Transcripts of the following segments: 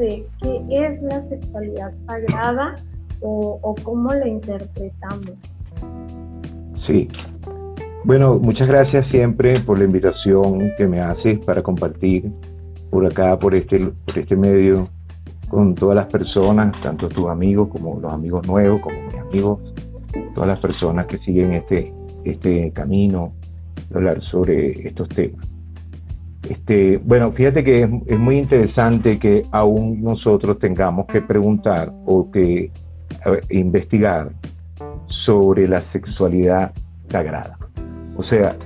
de qué es la sexualidad sagrada o, cómo la interpretamos. Sí. Bueno, muchas gracias siempre por la invitación que me haces para compartir por acá, por este, por este medio, con todas las personas, tanto tus amigos como los amigos nuevos, como mis amigos, todas las personas que siguen este, este camino, hablar sobre estos temas. Este, bueno, fíjate que es, muy interesante que aún nosotros tengamos que preguntar o que investigar sobre la sexualidad sagrada. O sea,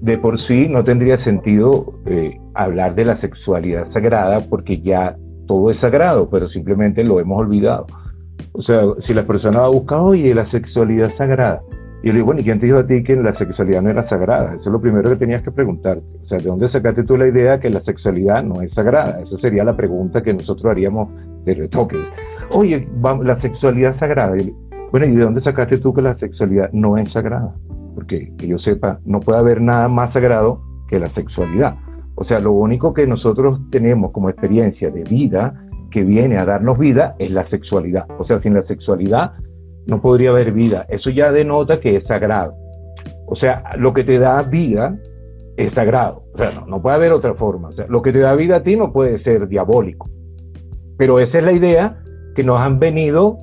de por sí no tendría sentido eh, hablar de la sexualidad sagrada porque ya todo es sagrado, pero simplemente lo hemos olvidado. O sea, si la persona va a buscar, oye, la sexualidad sagrada, y yo le digo, bueno, ¿y quién te dijo a ti que la sexualidad no era sagrada? Eso es lo primero que tenías que preguntarte. O sea, ¿de dónde sacaste tú la idea que la sexualidad no es sagrada? Esa sería la pregunta que nosotros haríamos de retoque. Oye, la sexualidad sagrada. bueno, ¿y de dónde sacaste tú que la sexualidad no es sagrada? Porque que yo sepa, no puede haber nada más sagrado que la sexualidad. O sea, lo único que nosotros tenemos como experiencia de vida que viene a darnos vida es la sexualidad. O sea, sin la sexualidad no podría haber vida. Eso ya denota que es sagrado. O sea, lo que te da vida es sagrado. O sea, no, puede haber otra forma. O sea, lo que te da vida a ti no puede ser diabólico. Pero esa es la idea que nos han venido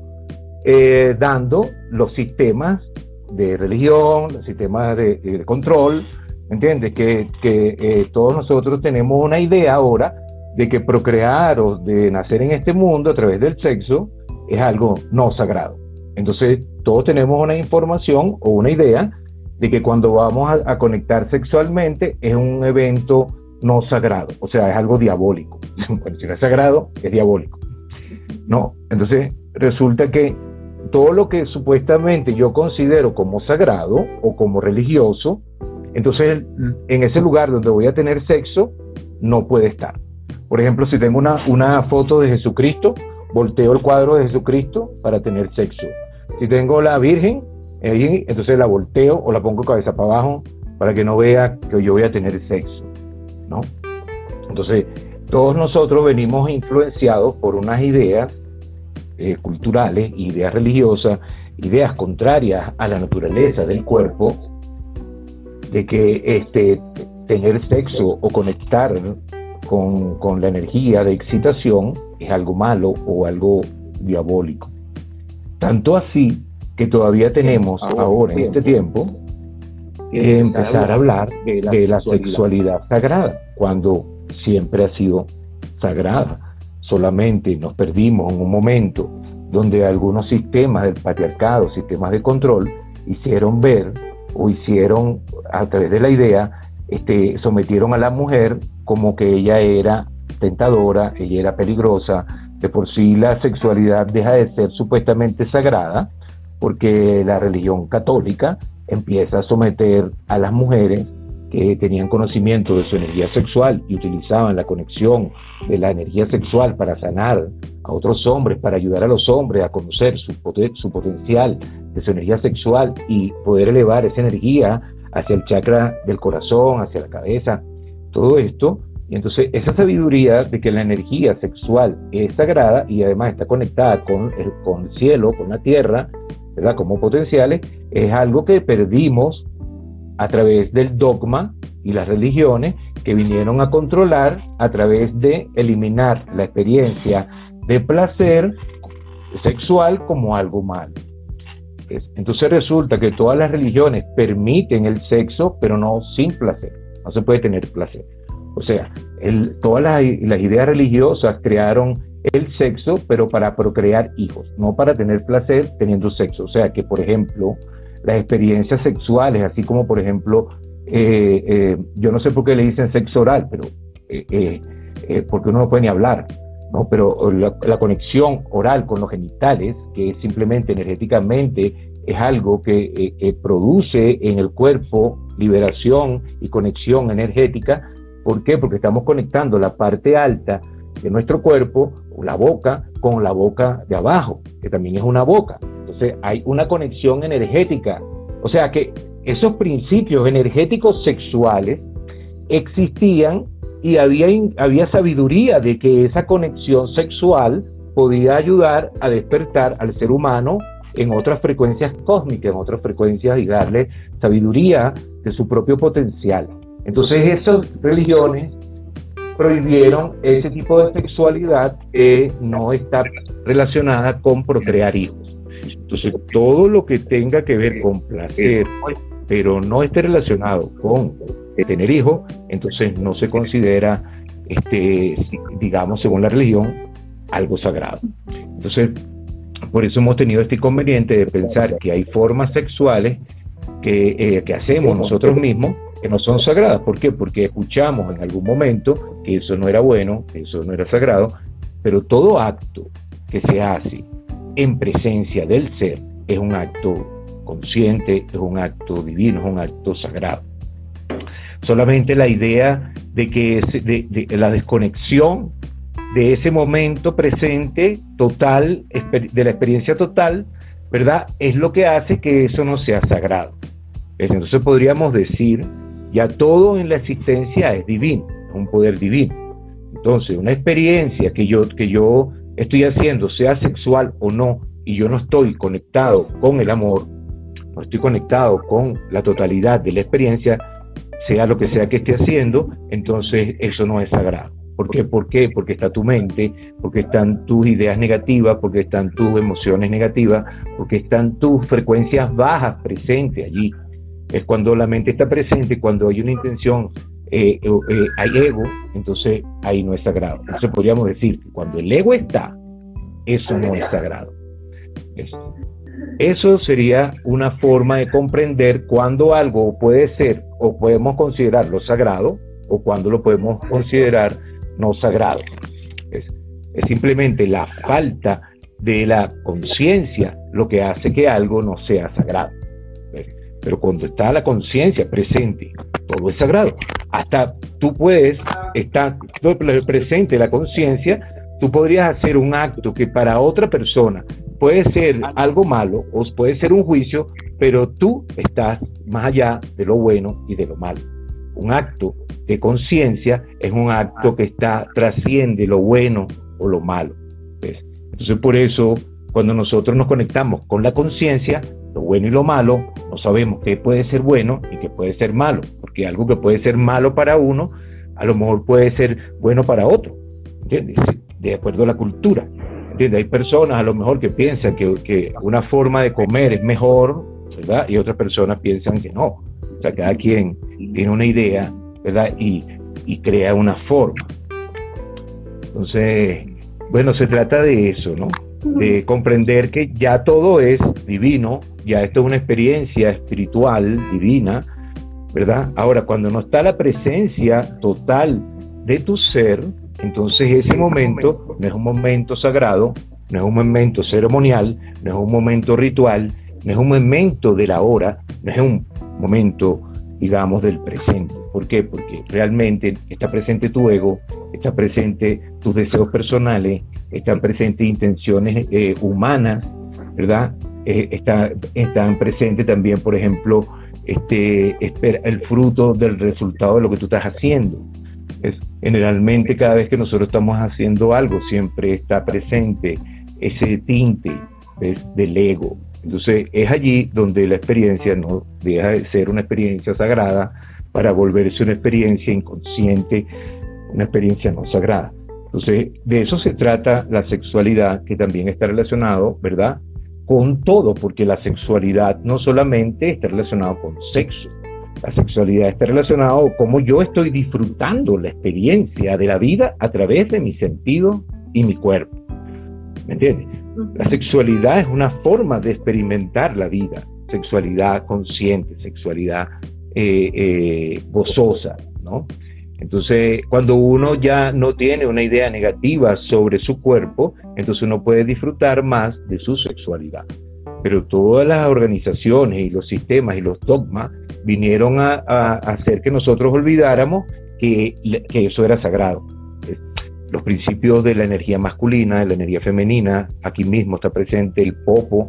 eh, dando los sistemas de religión, los sistemas de, control, ¿entiendes? Que, que eh, todos nosotros tenemos una idea ahora de que procrear o de nacer en este mundo a través del sexo es algo no sagrado. Entonces, todos tenemos una información o una idea de que cuando vamos a, conectar sexualmente es un evento no sagrado, o sea, es algo diabólico. si no es sagrado, es diabólico. No, entonces resulta que todo lo que supuestamente yo considero como sagrado o como religioso, entonces en ese lugar donde voy a tener sexo, no puede estar. Por ejemplo, si tengo una, una foto de Jesucristo, volteo el cuadro de Jesucristo para tener sexo. Si tengo la Virgen, entonces la volteo o la pongo cabeza para abajo para que no vea que yo voy a tener sexo, ¿no? Entonces, todos nosotros venimos influenciados por unas ideas eh, culturales, ideas religiosas, ideas contrarias a la naturaleza del cuerpo, de que este, tener sexo o conectar con, con la energía de excitación es algo malo o algo diabólico. Tanto así que todavía tenemos ahora, en este tiempo que empezar a hablar de la, sexualidad sagrada, cuando siempre ha sido sagrada. Solamente nos perdimos en un momento donde algunos sistemas del patriarcado, sistemas de control, hicieron ver o hicieron a través de la idea, este, sometieron a la mujer como que ella era tentadora, ella era peligrosa, de por sí la sexualidad deja de ser supuestamente sagrada porque la religión católica empieza a someter a las mujeres que tenían conocimiento de su energía sexual y utilizaban la conexión de la energía sexual para sanar a otros hombres, para ayudar a los hombres a conocer su, su potencial de su energía sexual y poder elevar esa energía hacia el chakra del corazón, hacia la cabeza. Todo esto y entonces esa sabiduría de que la energía sexual es sagrada y además está conectada con el, con el cielo, con la tierra, ¿verdad? Como potenciales, es algo que perdimos a través del dogma y las religiones que vinieron a controlar a través de eliminar la experiencia de placer sexual como algo malo. Entonces resulta que todas las religiones permiten el sexo, pero no sin placer. No se puede tener placer. O sea, todas las, ideas religiosas crearon el sexo, pero para procrear hijos, no para tener placer teniendo sexo. O sea, que por ejemplo, las experiencias sexuales, así como por ejemplo, eh, eh, yo no sé por qué le dicen sexo oral, pero eh, porque uno no puede ni hablar, ¿no? Pero la, conexión oral con los genitales, que simplemente energéticamente, es algo que produce en el cuerpo liberación y conexión energética, ¿Por qué? Porque estamos conectando la parte alta de nuestro cuerpo, la boca, con la boca de abajo, que también es una boca. Entonces hay una conexión energética. O sea que esos principios energéticos sexuales existían y había, había sabiduría de que esa conexión sexual podía ayudar a despertar al ser humano en otras frecuencias cósmicas, en otras frecuencias y darle sabiduría de su propio potencial. Entonces esas religiones prohibieron ese tipo de sexualidad que no está relacionada con procrear hijos. Entonces todo lo que tenga que ver con placer, pero no esté relacionado con tener hijos, entonces no se considera, este, digamos, según la religión, algo sagrado. Entonces, por eso hemos tenido este inconveniente de pensar que hay formas sexuales que, eh, que hacemos nosotros mismos que no son sagradas. ¿Por qué? Porque escuchamos en algún momento que eso no era bueno, que eso no era sagrado, pero todo acto que se hace en presencia del ser es un acto consciente, es un acto divino, es un acto sagrado. Solamente la idea de que la desconexión de ese momento presente total, de la experiencia total, ¿verdad? Es lo que hace que eso no sea sagrado. Entonces podríamos decir, ya todo en la existencia es divino, es un poder divino. Entonces, una experiencia que yo, que yo estoy haciendo, sea sexual o no, y yo no estoy conectado con el amor, no estoy conectado con la totalidad de la experiencia, sea lo que sea que esté haciendo, entonces eso no es sagrado. ¿Por qué? ¿Por qué? Porque está tu mente, porque están tus ideas negativas, porque están tus emociones negativas, porque están tus frecuencias bajas presentes allí. Es cuando la mente está presente, cuando hay una intención, eh, eh, hay ego, entonces ahí no es sagrado. Entonces podríamos decir que cuando el ego está, eso no es sagrado. Eso. Sería una forma de comprender cuándo algo puede ser o podemos considerarlo sagrado o cuándo lo podemos considerar no sagrado. Es, simplemente la falta de la conciencia lo que hace que algo no sea sagrado. Pero cuando está la conciencia presente, todo es sagrado. Hasta tú puedes estar presente la conciencia, tú podrías hacer un acto que para otra persona puede ser algo malo o puede ser un juicio, pero tú estás más allá de lo bueno y de lo malo. Un acto de conciencia es un acto que está trasciende lo bueno o lo malo. Entonces por eso cuando nosotros nos conectamos con la conciencia, lo bueno y lo malo, no sabemos qué puede ser bueno y qué puede ser malo, porque algo que puede ser malo para uno, a lo mejor puede ser bueno para otro, ¿entiendes? De acuerdo a la cultura. Hay personas a lo mejor que piensan que, una forma de comer es mejor, ¿verdad? Y otras personas piensan que no. O sea, cada quien tiene una idea, ¿verdad? Y crea una forma. Entonces, bueno, se trata de eso, ¿no? De comprender que ya todo es divino, ya esto es una experiencia espiritual, divina, ¿verdad? Ahora, cuando no está la presencia total de tu ser, entonces ese momento no es un momento sagrado, no es un momento ceremonial, no es un momento ritual, no es un momento de la hora, no es un momento, digamos, del presente. ¿Por qué? Porque realmente está presente tu ego, está presente tus deseos personales, están presentes intenciones eh, humanas, ¿verdad? Eh, está, están presentes también, por ejemplo, este, el fruto del resultado de lo que tú estás haciendo. Generalmente cada vez que nosotros estamos haciendo algo siempre está presente ese tinte del ego. Entonces es allí donde la experiencia no deja de ser una experiencia sagrada para volverse una experiencia inconsciente, una experiencia no sagrada. Entonces de eso se trata la sexualidad que también está relacionado, ¿verdad? Con todo, porque la sexualidad no solamente está relacionado con sexo, la sexualidad está relacionada con cómo yo estoy disfrutando la experiencia de la vida a través de mi sentido y mi cuerpo. ¿Me entiendes? La sexualidad es una forma de experimentar la vida, sexualidad consciente, sexualidad eh, eh, gozosa, ¿no? Entonces, cuando uno ya no tiene una idea negativa sobre su cuerpo, entonces uno puede disfrutar más de su sexualidad. Pero todas las organizaciones y los sistemas y los dogmas vinieron a, hacer que nosotros olvidáramos que, eso era sagrado. Los principios de la energía masculina, de la energía femenina, aquí mismo está presente el popo,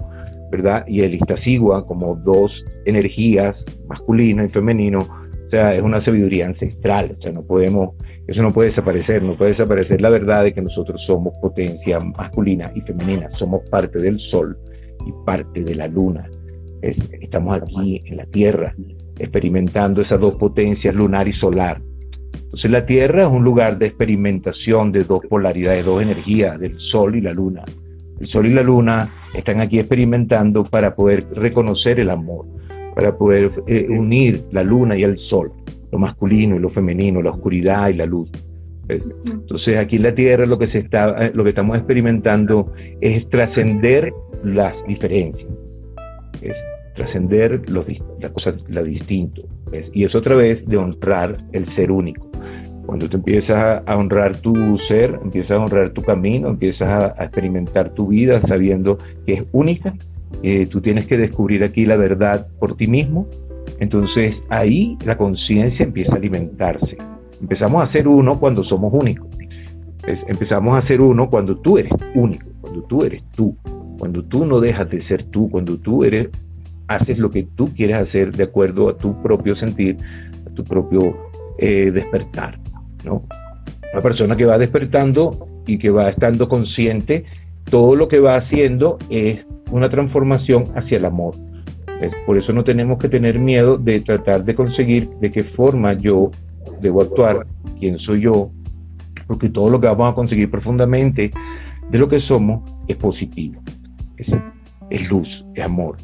¿verdad? Y el istasigua como dos energías, masculina y femenino, o sea, es una sabiduría ancestral, o sea, no podemos Eso no puede desaparecer, no puede desaparecer la verdad de que nosotros somos potencia masculina y femenina, somos parte del sol y parte de la luna. estamos aquí en la Tierra experimentando esas dos potencias, lunar y solar. Entonces la Tierra es un lugar de experimentación de dos polaridades, dos energías, del Sol y la Luna. El Sol y la Luna están aquí experimentando para poder reconocer el amor, para poder eh, unir la Luna y el Sol, lo masculino y lo femenino, la oscuridad y la luz. Entonces aquí en la Tierra lo que se está, eh, lo que estamos experimentando es trascender las diferencias, es trascender las cosas, lo distinto, y es otra vez de honrar el ser único. Cuando tú empiezas a honrar tu ser, empiezas a honrar tu camino, empiezas a, experimentar tu vida sabiendo que es única, eh, tú tienes que descubrir aquí la verdad por ti mismo, entonces ahí la conciencia empieza a alimentarse. Empezamos a ser uno cuando somos únicos. empezamos a ser uno cuando tú eres único, cuando tú eres tú, cuando tú no dejas de ser tú, cuando tú eres haces lo que tú quieres hacer de acuerdo a tu propio sentir, a tu propio eh, despertar. ¿No? Una persona que va despertando y que va estando consciente, todo lo que va haciendo es una transformación hacia el amor. Por eso no tenemos que tener miedo de tratar de conseguir de qué forma yo debo actuar, quién soy yo, porque todo lo que vamos a conseguir profundamente de lo que somos es positivo, es, luz, es amor.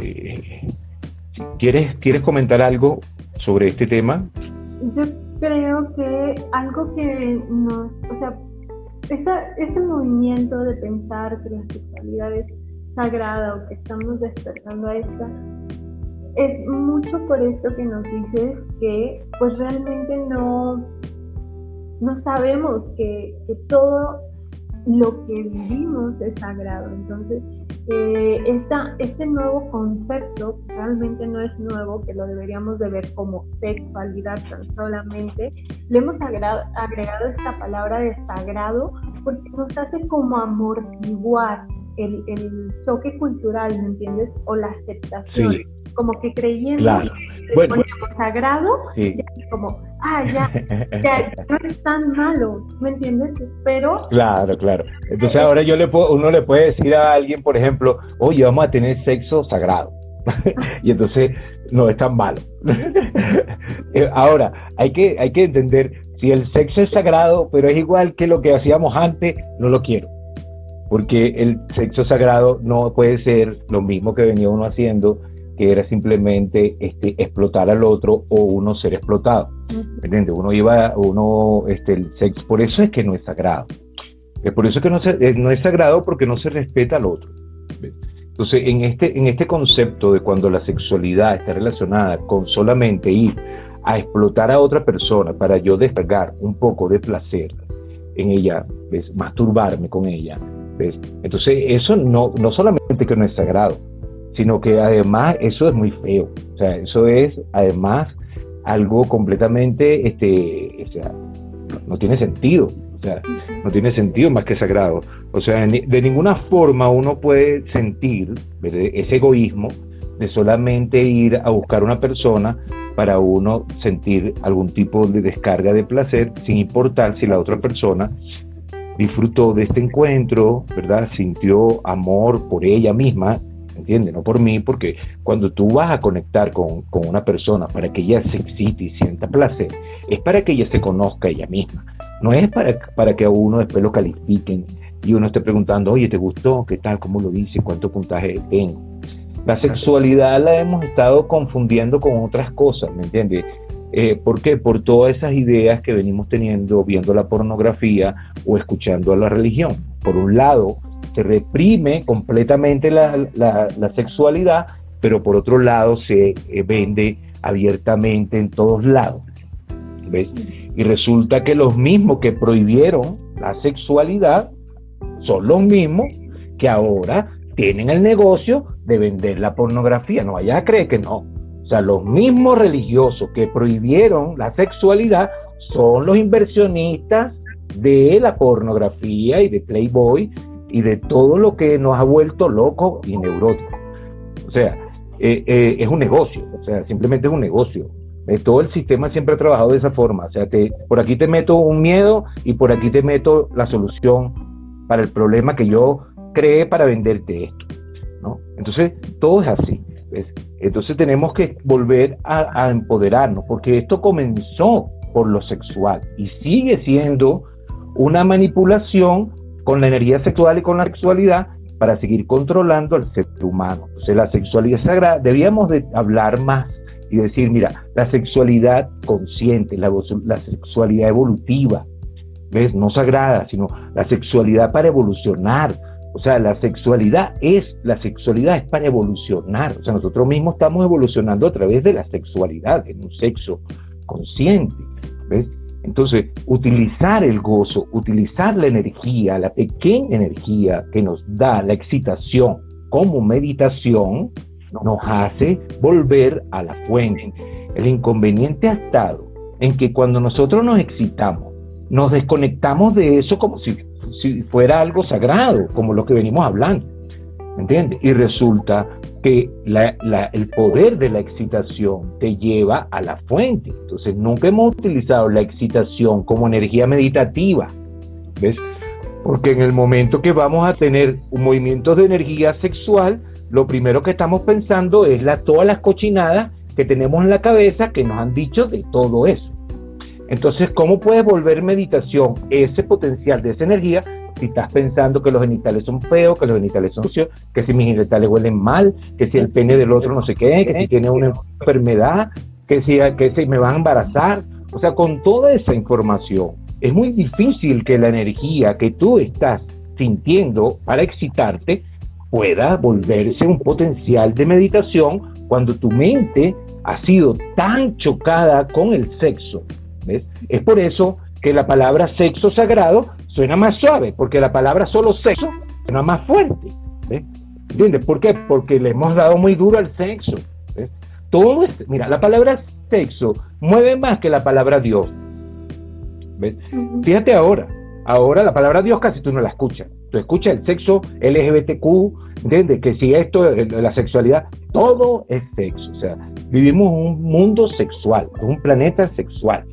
Eh, ¿quieres, ¿Quieres comentar algo sobre este tema? Creo que algo que nos, o sea, este movimiento de pensar que la sexualidad es sagrada o que estamos despertando a esta, es mucho por esto que nos dices que pues realmente no, no sabemos que, que todo lo que vivimos es sagrado. Entonces, eh, este nuevo concepto realmente no es nuevo, que lo deberíamos de ver como sexualidad tan solamente, le hemos agregado, esta palabra de sagrado porque nos hace como amortiguar el, el choque cultural, ¿me entiendes? O la aceptación. Como que creyendo que sagrado, como, ah, ya, ya, no es tan malo, ¿me entiendes? Pero... Claro, claro. Entonces ahora yo le puedo, uno le puede decir a alguien, por ejemplo, oye, vamos a tener sexo sagrado. y entonces no es tan malo. Eh, ahora, hay que, hay que entender, si el sexo es sagrado, pero es igual que lo que hacíamos antes, no lo quiero. Porque el sexo sagrado no puede ser lo mismo que venía uno haciendo que era simplemente este, explotar al otro o uno ser explotado. ¿Entiendes? Uno iba, uno, este, el sexo, por eso es que no es sagrado. Es por eso que no, eh, no es sagrado porque no se respeta al otro. Entonces, en este, en este concepto de cuando la sexualidad está relacionada con solamente ir a explotar a otra persona para yo descargar un poco de placer en ella, ¿ves? masturbarme con ella, ¿ves? entonces eso no, no solamente que no es sagrado, sino que además eso es muy feo. O sea, eso es además algo completamente, este, o sea, no, tiene sentido. O sea, no tiene sentido más que sagrado. O sea, de ninguna forma uno puede sentir ese egoísmo de solamente ir a buscar una persona para uno sentir algún tipo de descarga de placer, sin importar si la otra persona disfrutó de este encuentro, ¿verdad? Sintió amor por ella misma ¿entiendes? No por mí, porque cuando tú vas a conectar con, una persona para que ella se excite y sienta placer, es para que ella se conozca ella misma. No es para, para que a uno después lo califiquen y uno esté preguntando, oye, ¿te gustó? ¿Qué tal? ¿Cómo lo dice? ¿Cuánto puntaje tengo? La sexualidad la hemos estado confundiendo con otras cosas, ¿me entiendes? Eh, ¿Por qué? Por todas esas ideas que venimos teniendo viendo la pornografía o escuchando a la religión. Por un lado, se reprime completamente la, sexualidad, pero por otro lado se eh, vende abiertamente en todos lados. ¿Ves? Y resulta que los mismos que prohibieron la sexualidad son los mismos que ahora tienen el negocio de vender la pornografía. No vaya a creer que no. O sea, los mismos religiosos que prohibieron la sexualidad son los inversionistas de la pornografía y de Playboy y de todo lo que nos ha vuelto loco y neurótico. O sea, eh, eh, es un negocio, o sea, simplemente es un negocio. todo el sistema siempre ha trabajado de esa forma. O sea, te, por aquí te meto un miedo y por aquí te meto la solución para el problema que yo creé para venderte esto. ¿no? Entonces, todo es así. Entonces tenemos que volver a empoderarnos, porque esto comenzó por lo sexual y sigue siendo una manipulación con la energía sexual y con la sexualidad para seguir controlando al ser humano. Entonces la sexualidad sagrada, debíamos de hablar más y decir, mira, la sexualidad consciente, la, la sexualidad evolutiva, ¿ves? No sagrada, sino la sexualidad para evolucionar. O sea, la sexualidad es, la sexualidad es para evolucionar. O sea, nosotros mismos estamos evolucionando a través de la sexualidad, en un sexo consciente. ¿Ves? Entonces, utilizar el gozo, utilizar la energía, la pequeña energía que nos da la excitación como meditación, nos hace volver a la fuente. El inconveniente ha estado en que cuando nosotros nos excitamos, nos desconectamos de eso como si, si fuera algo sagrado, como lo que venimos hablando. ¿Me entiendes? Y resulta que el poder de la excitación te lleva a la fuente. Entonces, nunca hemos utilizado la excitación como energía meditativa. ¿Ves? Porque en el momento que vamos a tener un movimiento de energía sexual, lo primero que estamos pensando es todas las cochinadas que tenemos en la cabeza que nos han dicho de todo eso. Entonces, ¿cómo puedes volver meditación ese potencial de esa energía si estás pensando que los genitales son feos, que los genitales son sucios, que si mis genitales huelen mal, que si el pene del otro no sé qué, que si tiene una enfermedad, que si, que si me van a embarazar? O sea, con toda esa información, es muy difícil que la energía que tú estás sintiendo para excitarte pueda volverse un potencial de meditación cuando tu mente ha sido tan chocada con el sexo. ¿ves? Es por eso que la palabra sexo sagrado suena más suave, porque la palabra solo sexo suena más fuerte. ¿ves? ¿Entiendes? ¿Por qué? Porque le hemos dado muy duro al sexo. ¿ves? Todo es, mira, la palabra sexo mueve más que la palabra Dios. ¿ves? Fíjate ahora, ahora la palabra Dios casi tú no la escuchas. Tú escuchas el sexo LGBTQ, ¿entiendes? Que si esto, eh, la sexualidad, todo es sexo. O sea, vivimos un mundo sexual, un planeta sexual.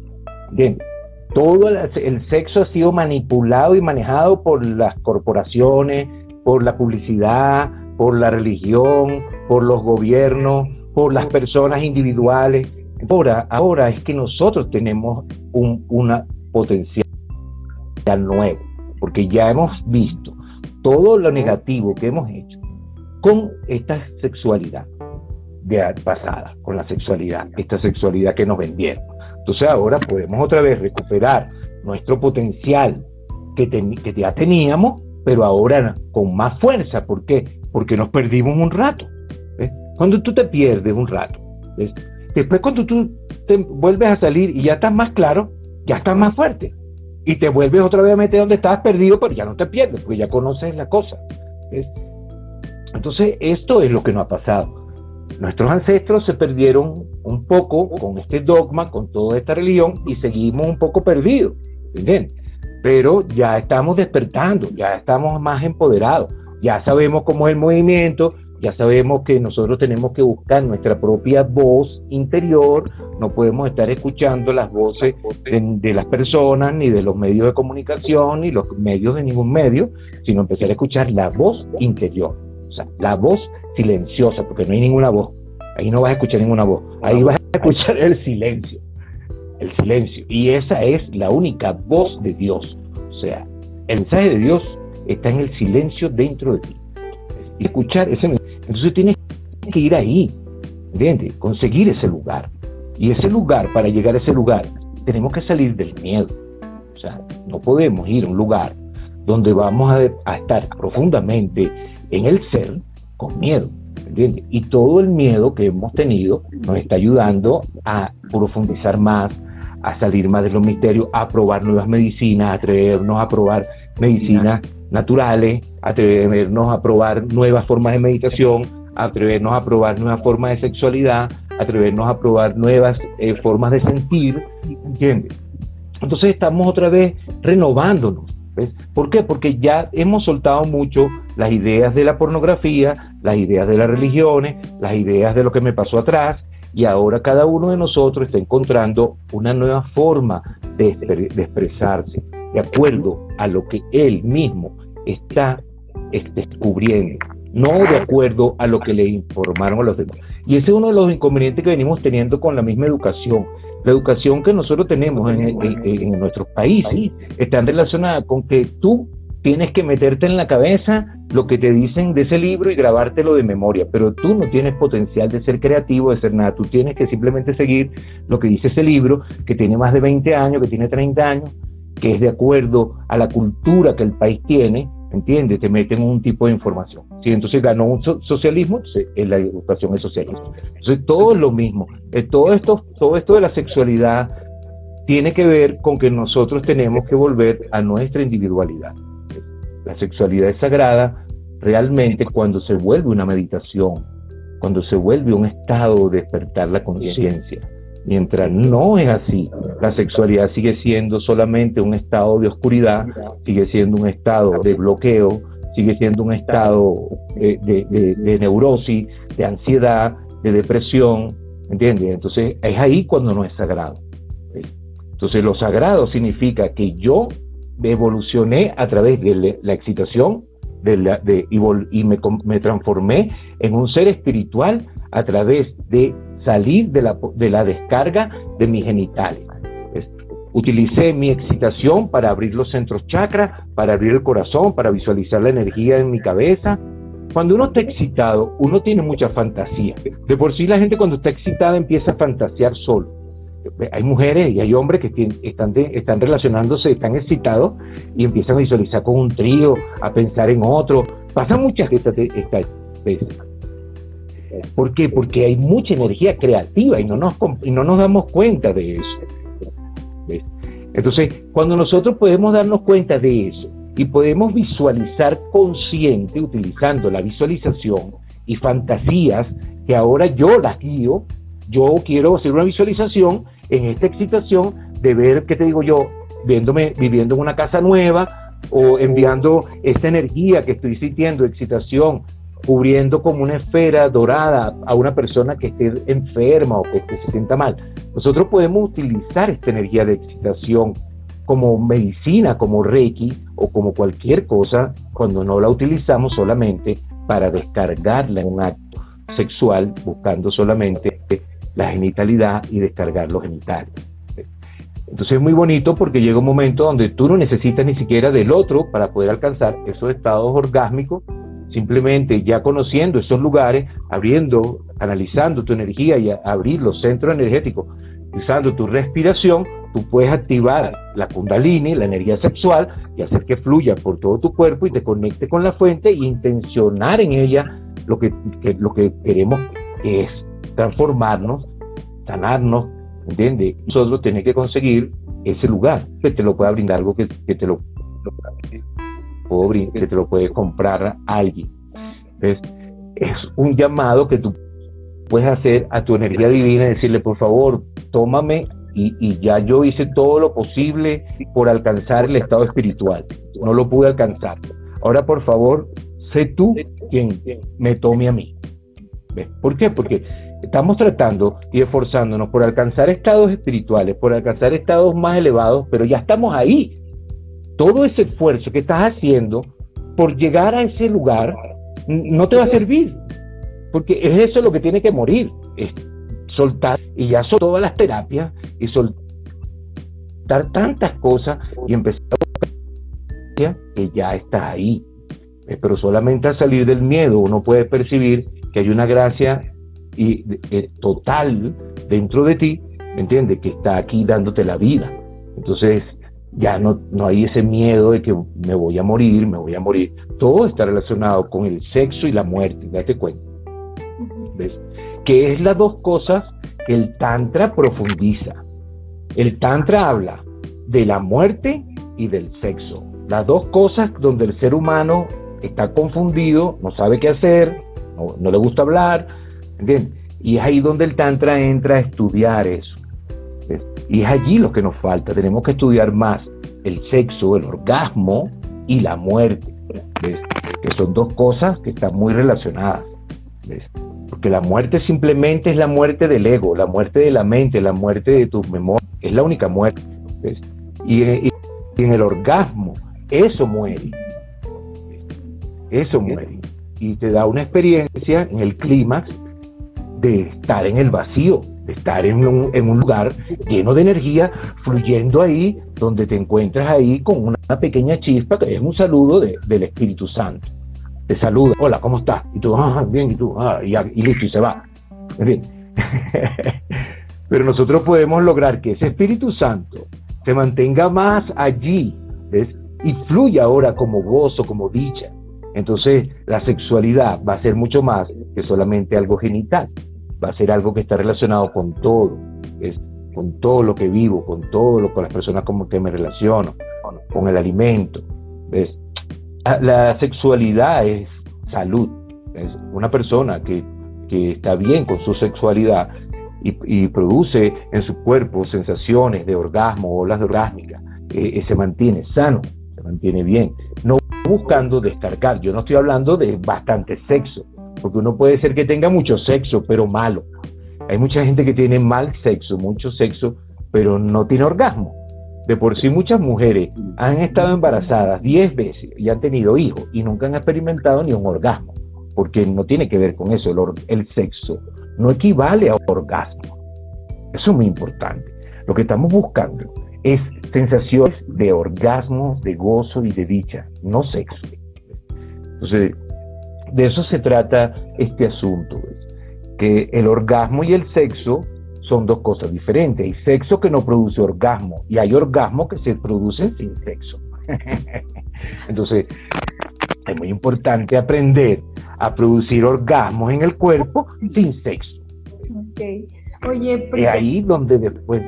¿Entiendes? Todo el sexo ha sido manipulado y manejado por las corporaciones, por la publicidad, por la religión, por los gobiernos, por las personas individuales. Ahora, ahora es que nosotros tenemos un una potencial nuevo porque ya hemos visto todo lo negativo que hemos hecho con esta sexualidad de pasada, con la sexualidad, esta sexualidad que nos vendieron. Entonces ahora podemos otra vez recuperar nuestro potencial que, ya teníamos, pero ahora con más fuerza. ¿Por qué? Porque nos perdimos un rato. Cuando tú te pierdes un rato, después cuando tú te vuelves a salir y ya estás más claro, ya estás más fuerte y te vuelves otra vez a meter donde estabas perdido, pero ya no te pierdes, porque ya conoces la cosa. Entonces, esto es lo que nos ha pasado. Nuestros ancestros se perdieron un poco con este dogma, con toda esta religión, y seguimos un poco perdidos, ¿entiendes? Pero ya estamos despertando, ya estamos más empoderados, ya sabemos cómo es el movimiento, ya sabemos que nosotros tenemos que buscar nuestra propia voz interior, no podemos estar escuchando las voces de, las personas, ni de los medios de comunicación, ni los medios de ningún medio, sino empezar a escuchar la voz interior, o sea, la voz silenciosa, porque no hay ninguna voz, ahí no vas a escuchar ninguna voz, ahí vas a escuchar el silencio, el silencio, y esa es la única voz de Dios, o sea, el mensaje de Dios está en el silencio dentro de ti. Y escuchar ese mensaje entonces tienes que ir ahí, ¿entiendes? Conseguir ese lugar. Y ese lugar, para llegar a ese lugar, tenemos que salir del miedo. O sea, no podemos ir a un lugar donde vamos a, estar profundamente en el ser con miedo. ¿entiendes? Y todo el miedo que hemos tenido nos está ayudando a profundizar más, a salir más de los misterios, a probar nuevas medicinas, a atrevernos a probar medicinas naturales, atrevernos a probar nuevas formas de meditación, atrevernos a probar nuevas formas de sexualidad, atrevernos a probar nuevas eh, formas de sentir, ¿entiendes? Entonces estamos otra vez renovándonos. ¿Por qué? Porque ya hemos soltado mucho las ideas de la pornografía, las ideas de las religiones, las ideas de lo que me pasó atrás, y ahora cada uno de nosotros está encontrando una nueva forma de, de expresarse, de acuerdo a lo que él mismo está descubriendo, no de acuerdo a lo que le informaron a los demás. Y ese es uno de los inconvenientes que venimos teniendo con la misma educación. La educación que nosotros tenemos en, en, nuestros países está relacionada con que tú tienes que meterte en la cabeza lo que te dicen de ese libro y grabártelo de memoria, pero tú no tienes potencial de ser creativo, de ser nada, tú tienes que simplemente seguir lo que dice ese libro, que tiene más de 20 años, que tiene 30 años, que es de acuerdo a la cultura que el país tiene, ¿entiendes? Te meten un tipo de información. Si entonces ganó un socialismo, entonces la educación es socialismo. Entonces todo es lo mismo. Eh, todo esto, todo esto de la sexualidad tiene que ver con que nosotros tenemos que volver a nuestra individualidad. La sexualidad es sagrada realmente cuando se vuelve una meditación, cuando se vuelve un estado de despertar la conciencia. Mientras no es así, la sexualidad sigue siendo solamente un estado de oscuridad, sigue siendo un estado de bloqueo, sigue siendo un estado de, de neurosis, de ansiedad, de depresión, ¿entiendes? Entonces es ahí cuando no es sagrado. Entonces lo sagrado significa que yo evolucioné a través de la excitación de la, de, y, me, me, transformé en un ser espiritual a través de salir de la, de la descarga de mis genitales. utilicé mi excitación para abrir los centros chakras, para abrir el corazón, para visualizar la energía en mi cabeza. Cuando uno está excitado, uno tiene mucha fantasía. De por sí la gente cuando está excitada empieza a fantasear solo hay mujeres y hay hombres que están, están relacionándose, están excitados y empiezan a visualizar con un trío, a pensar en otro. Pasa muchas estas veces. ¿Por qué? Porque hay mucha energía creativa y no nos, no nos damos cuenta de eso. Entonces, cuando nosotros podemos darnos cuenta de eso y podemos visualizar consciente utilizando la visualización y fantasías que ahora yo las guío, yo quiero hacer una visualización en esta excitación de ver, ¿qué te digo yo? Viéndome, viviendo en una casa nueva o enviando esta energía que estoy sintiendo, excitación, cubriendo como una esfera dorada a una persona que esté enferma o que, se sienta mal. Nosotros podemos utilizar esta energía de excitación como medicina, como Reiki o como cualquier cosa cuando no la utilizamos solamente para descargarla en un acto sexual buscando solamente la genitalidad y descargar los genitales. Entonces es muy bonito porque llega un momento donde tú no necesitas ni siquiera del otro para poder alcanzar esos estados orgásmicos, simplemente ya conociendo esos lugares, abriendo, analizando tu energía y abrir los centros energéticos, usando tu respiración, tú puedes activar la kundalini, la energía sexual, y hacer que fluya por todo tu cuerpo y te conecte con la fuente e intencionar en ella lo que, lo que queremos que es transformarnos, sanarnos, ¿entiendes? Nosotros tenemos que conseguir ese lugar que te lo pueda brindar algo que, te lo, que te lo puede comprar alguien. Entonces, es un llamado que tú puedes hacer a tu energía divina y decirle, por favor, tómame y, y, ya yo hice todo lo posible por alcanzar el estado espiritual. No lo pude alcanzar. Ahora, por favor, sé tú quien me tome a mí. ¿Ves? ¿Por qué? Porque Estamos tratando y esforzándonos por alcanzar estados espirituales, por alcanzar estados más elevados, pero ya estamos ahí. Todo ese esfuerzo que estás haciendo por llegar a ese lugar no te va a servir, porque es eso lo que tiene que morir, es soltar y ya son todas las terapias y soltar tantas cosas y empezar a que ya está ahí. Eh, pero solamente al salir del miedo uno puede percibir que hay una gracia y eh, total dentro de ti, ¿me entiendes? Que está aquí dándote la vida. Entonces, ya no, no hay ese miedo de que me voy a morir, me voy a morir. Todo está relacionado con el sexo y la muerte, date cuenta. ¿Ves? Que es las dos cosas que el Tantra profundiza. El Tantra habla de la muerte y del sexo. Las dos cosas donde el ser humano está confundido, no sabe qué hacer, no, no le gusta hablar, y es ahí donde el Tantra entra a estudiar eso. Y es allí lo que nos falta. Tenemos que estudiar más el sexo, el orgasmo y la muerte, que son dos cosas que están muy relacionadas. Porque la muerte simplemente es la muerte del ego, la muerte de la mente, la muerte de tu memoria. Es la única muerte. Y, en el orgasmo, eso muere. Eso muere. Y te da una experiencia en el clímax de estar en el vacío, estar en un, en lugar lleno de energía, fluyendo ahí, donde te encuentras ahí con una pequeña chispa, que es un saludo del Espíritu Santo. Te saluda, hola, ¿cómo estás? Y tú, ah, bien, y tú, ah, y, y listo, y se va. Pero nosotros podemos lograr que ese Espíritu Santo se mantenga más allí, ¿ves? Y fluya ahora como gozo, como dicha. Entonces, la sexualidad va a ser mucho más que solamente algo genital va a ser algo que está relacionado con todo, es, con todo lo que vivo, con todo lo con las personas con que me relaciono, con, el alimento. ¿ves? La, sexualidad es salud. Es una persona que, está bien con su sexualidad y, produce en su cuerpo sensaciones de orgasmo, olas de orgásmica, eh, se mantiene sano, se mantiene bien. No buscando descargar, yo no estoy hablando de bastante sexo, porque uno puede ser que tenga mucho sexo, pero malo. Hay mucha gente que tiene mal sexo, mucho sexo, pero no tiene orgasmo. De por sí muchas mujeres han estado embarazadas 10 veces y han tenido hijos y nunca han experimentado ni un orgasmo, porque no tiene que ver con eso. El, sexo no equivale a orgasmo. Eso es muy importante. Lo que estamos buscando es sensaciones de orgasmo, de gozo y de dicha, no sexo. Entonces, de eso se trata este asunto, que el orgasmo y el sexo son dos cosas diferentes. Hay sexo que no produce orgasmo y hay orgasmo que se producen sin sexo. Entonces, es muy importante aprender a producir orgasmos en el cuerpo sin sexo. Okay. Oye, y ahí donde después...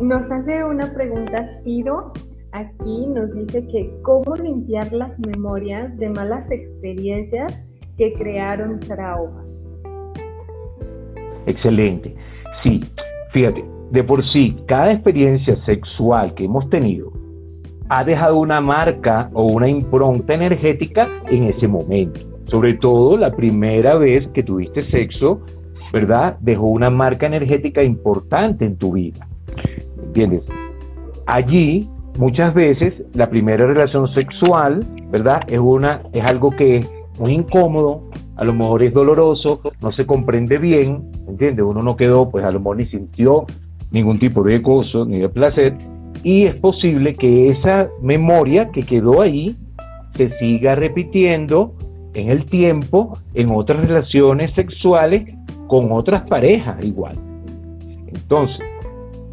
Nos hace una pregunta Ciro aquí nos dice que cómo limpiar las memorias de malas experiencias que crearon traumas. Excelente. Sí, fíjate, de por sí, cada experiencia sexual que hemos tenido ha dejado una marca o una impronta energética en ese momento. Sobre todo la primera vez que tuviste sexo, ¿verdad? Dejó una marca energética importante en tu vida. ¿Entiendes? Allí, muchas veces, la primera relación sexual, ¿verdad? Es, una, es algo que muy incómodo, a lo mejor es doloroso, no se comprende bien, ¿entiendes? Uno no quedó, pues a lo mejor ni sintió ningún tipo de gozo ni de placer, y es posible que esa memoria que quedó ahí se siga repitiendo en el tiempo, en otras relaciones sexuales con otras parejas igual. Entonces,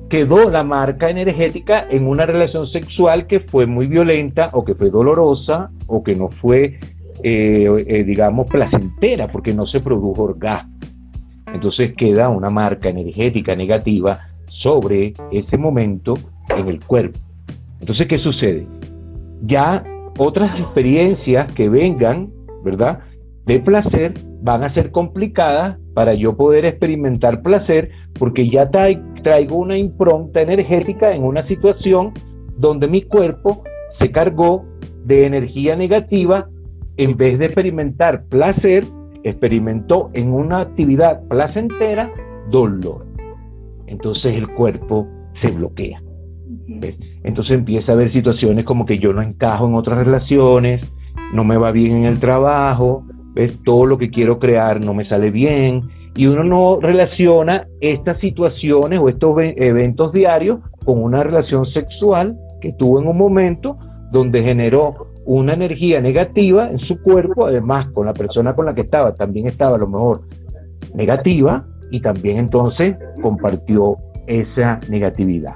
quedó la marca energética en una relación sexual que fue muy violenta o que fue dolorosa o que no fue eh, digamos, placentera, porque no se produjo orgasmo. Entonces queda una marca energética negativa sobre ese momento en el cuerpo. Entonces, ¿qué sucede? Ya otras experiencias que vengan, ¿verdad? De placer van a ser complicadas para yo poder experimentar placer porque ya traigo una impronta energética en una situación donde mi cuerpo se cargó de energía negativa en vez de experimentar placer, experimentó en una actividad placentera dolor. Entonces el cuerpo se bloquea. Entonces empieza a haber situaciones como que yo no encajo en otras relaciones, no me va bien en el trabajo, ¿ves? todo lo que quiero crear no me sale bien, y uno no relaciona estas situaciones o estos eventos diarios con una relación sexual que tuvo en un momento donde generó una energía negativa en su cuerpo, además con la persona con la que estaba también estaba a lo mejor negativa y también entonces compartió esa negatividad.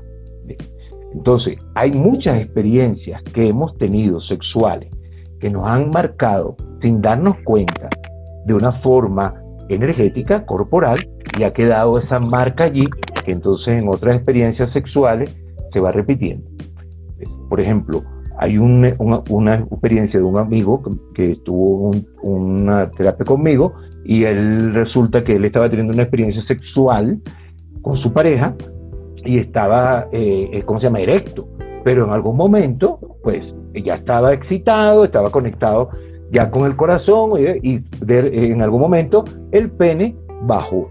Entonces, hay muchas experiencias que hemos tenido sexuales que nos han marcado sin darnos cuenta de una forma energética, corporal, y ha quedado esa marca allí que entonces en otras experiencias sexuales se va repitiendo. Por ejemplo, hay una, experiencia de un amigo que, tuvo una terapia conmigo y él resulta que él estaba teniendo una experiencia sexual con su pareja y estaba, eh, eh, ¿cómo se llama?, erecto. Pero en algún momento, pues, ya estaba excitado, estaba conectado ya con el corazón y, en algún momento el pene bajó.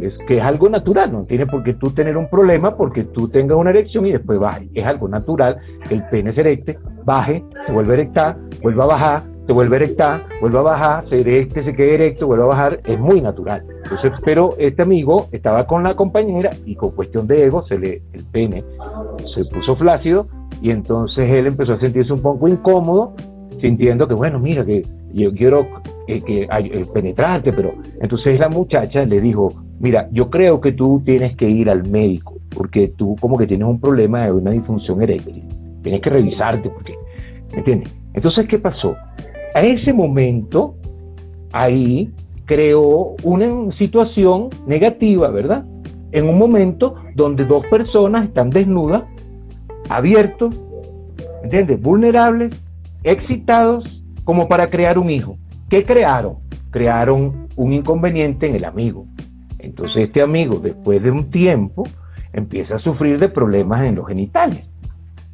Es que es algo natural, no tiene por qué tú tener un problema porque tú tengas una erección y después baje. Es algo natural que el pene se erecte, baje, se vuelve a vuelva a bajar, se vuelve a vuelve a bajar, se erecte, se quede erecto, vuelve a bajar, es muy natural. Entonces, pero este amigo estaba con la compañera y con cuestión de ego, se le, el pene se puso flácido y entonces él empezó a sentirse un poco incómodo, sintiendo que, bueno, mira, que yo quiero que penetrarte, pero entonces la muchacha le dijo, mira, yo creo que tú tienes que ir al médico, porque tú como que tienes un problema de una disfunción eréctil, tienes que revisarte, porque, ¿me entiendes? Entonces, ¿qué pasó? A ese momento, ahí creó una situación negativa, ¿verdad? En un momento donde dos personas están desnudas, abiertos, ¿entiendes? Vulnerables, excitados, como para crear un hijo. ¿Qué crearon? Crearon un inconveniente en el amigo. Entonces este amigo, después de un tiempo, empieza a sufrir de problemas en los genitales.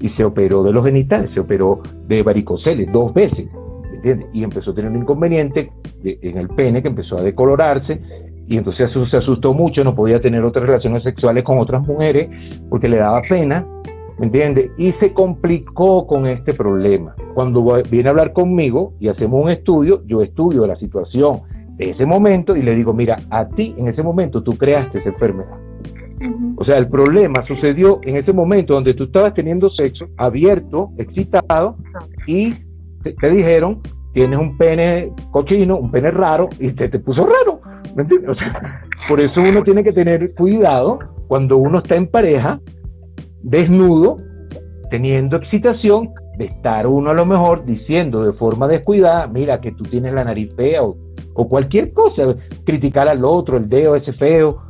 Y se operó de los genitales, se operó de varicoceles dos veces. ¿entiendes? Y empezó a tener un inconveniente en el pene que empezó a decolorarse y entonces se asustó mucho, no podía tener otras relaciones sexuales con otras mujeres porque le daba pena, ¿me entiendes? Y se complicó con este problema. Cuando viene a hablar conmigo y hacemos un estudio, yo estudio la situación ese momento y le digo, mira, a ti en ese momento tú creaste esa enfermedad. O sea, el problema sucedió en ese momento donde tú estabas teniendo sexo abierto, excitado, y te, dijeron, tienes un pene cochino, un pene raro, y te, te puso raro. ¿Me entiendes? O sea, por eso uno tiene que tener cuidado cuando uno está en pareja, desnudo, teniendo excitación, de estar uno a lo mejor diciendo de forma descuidada, mira que tú tienes la nariz fea o, cualquier cosa, criticar al otro, el dedo ese feo.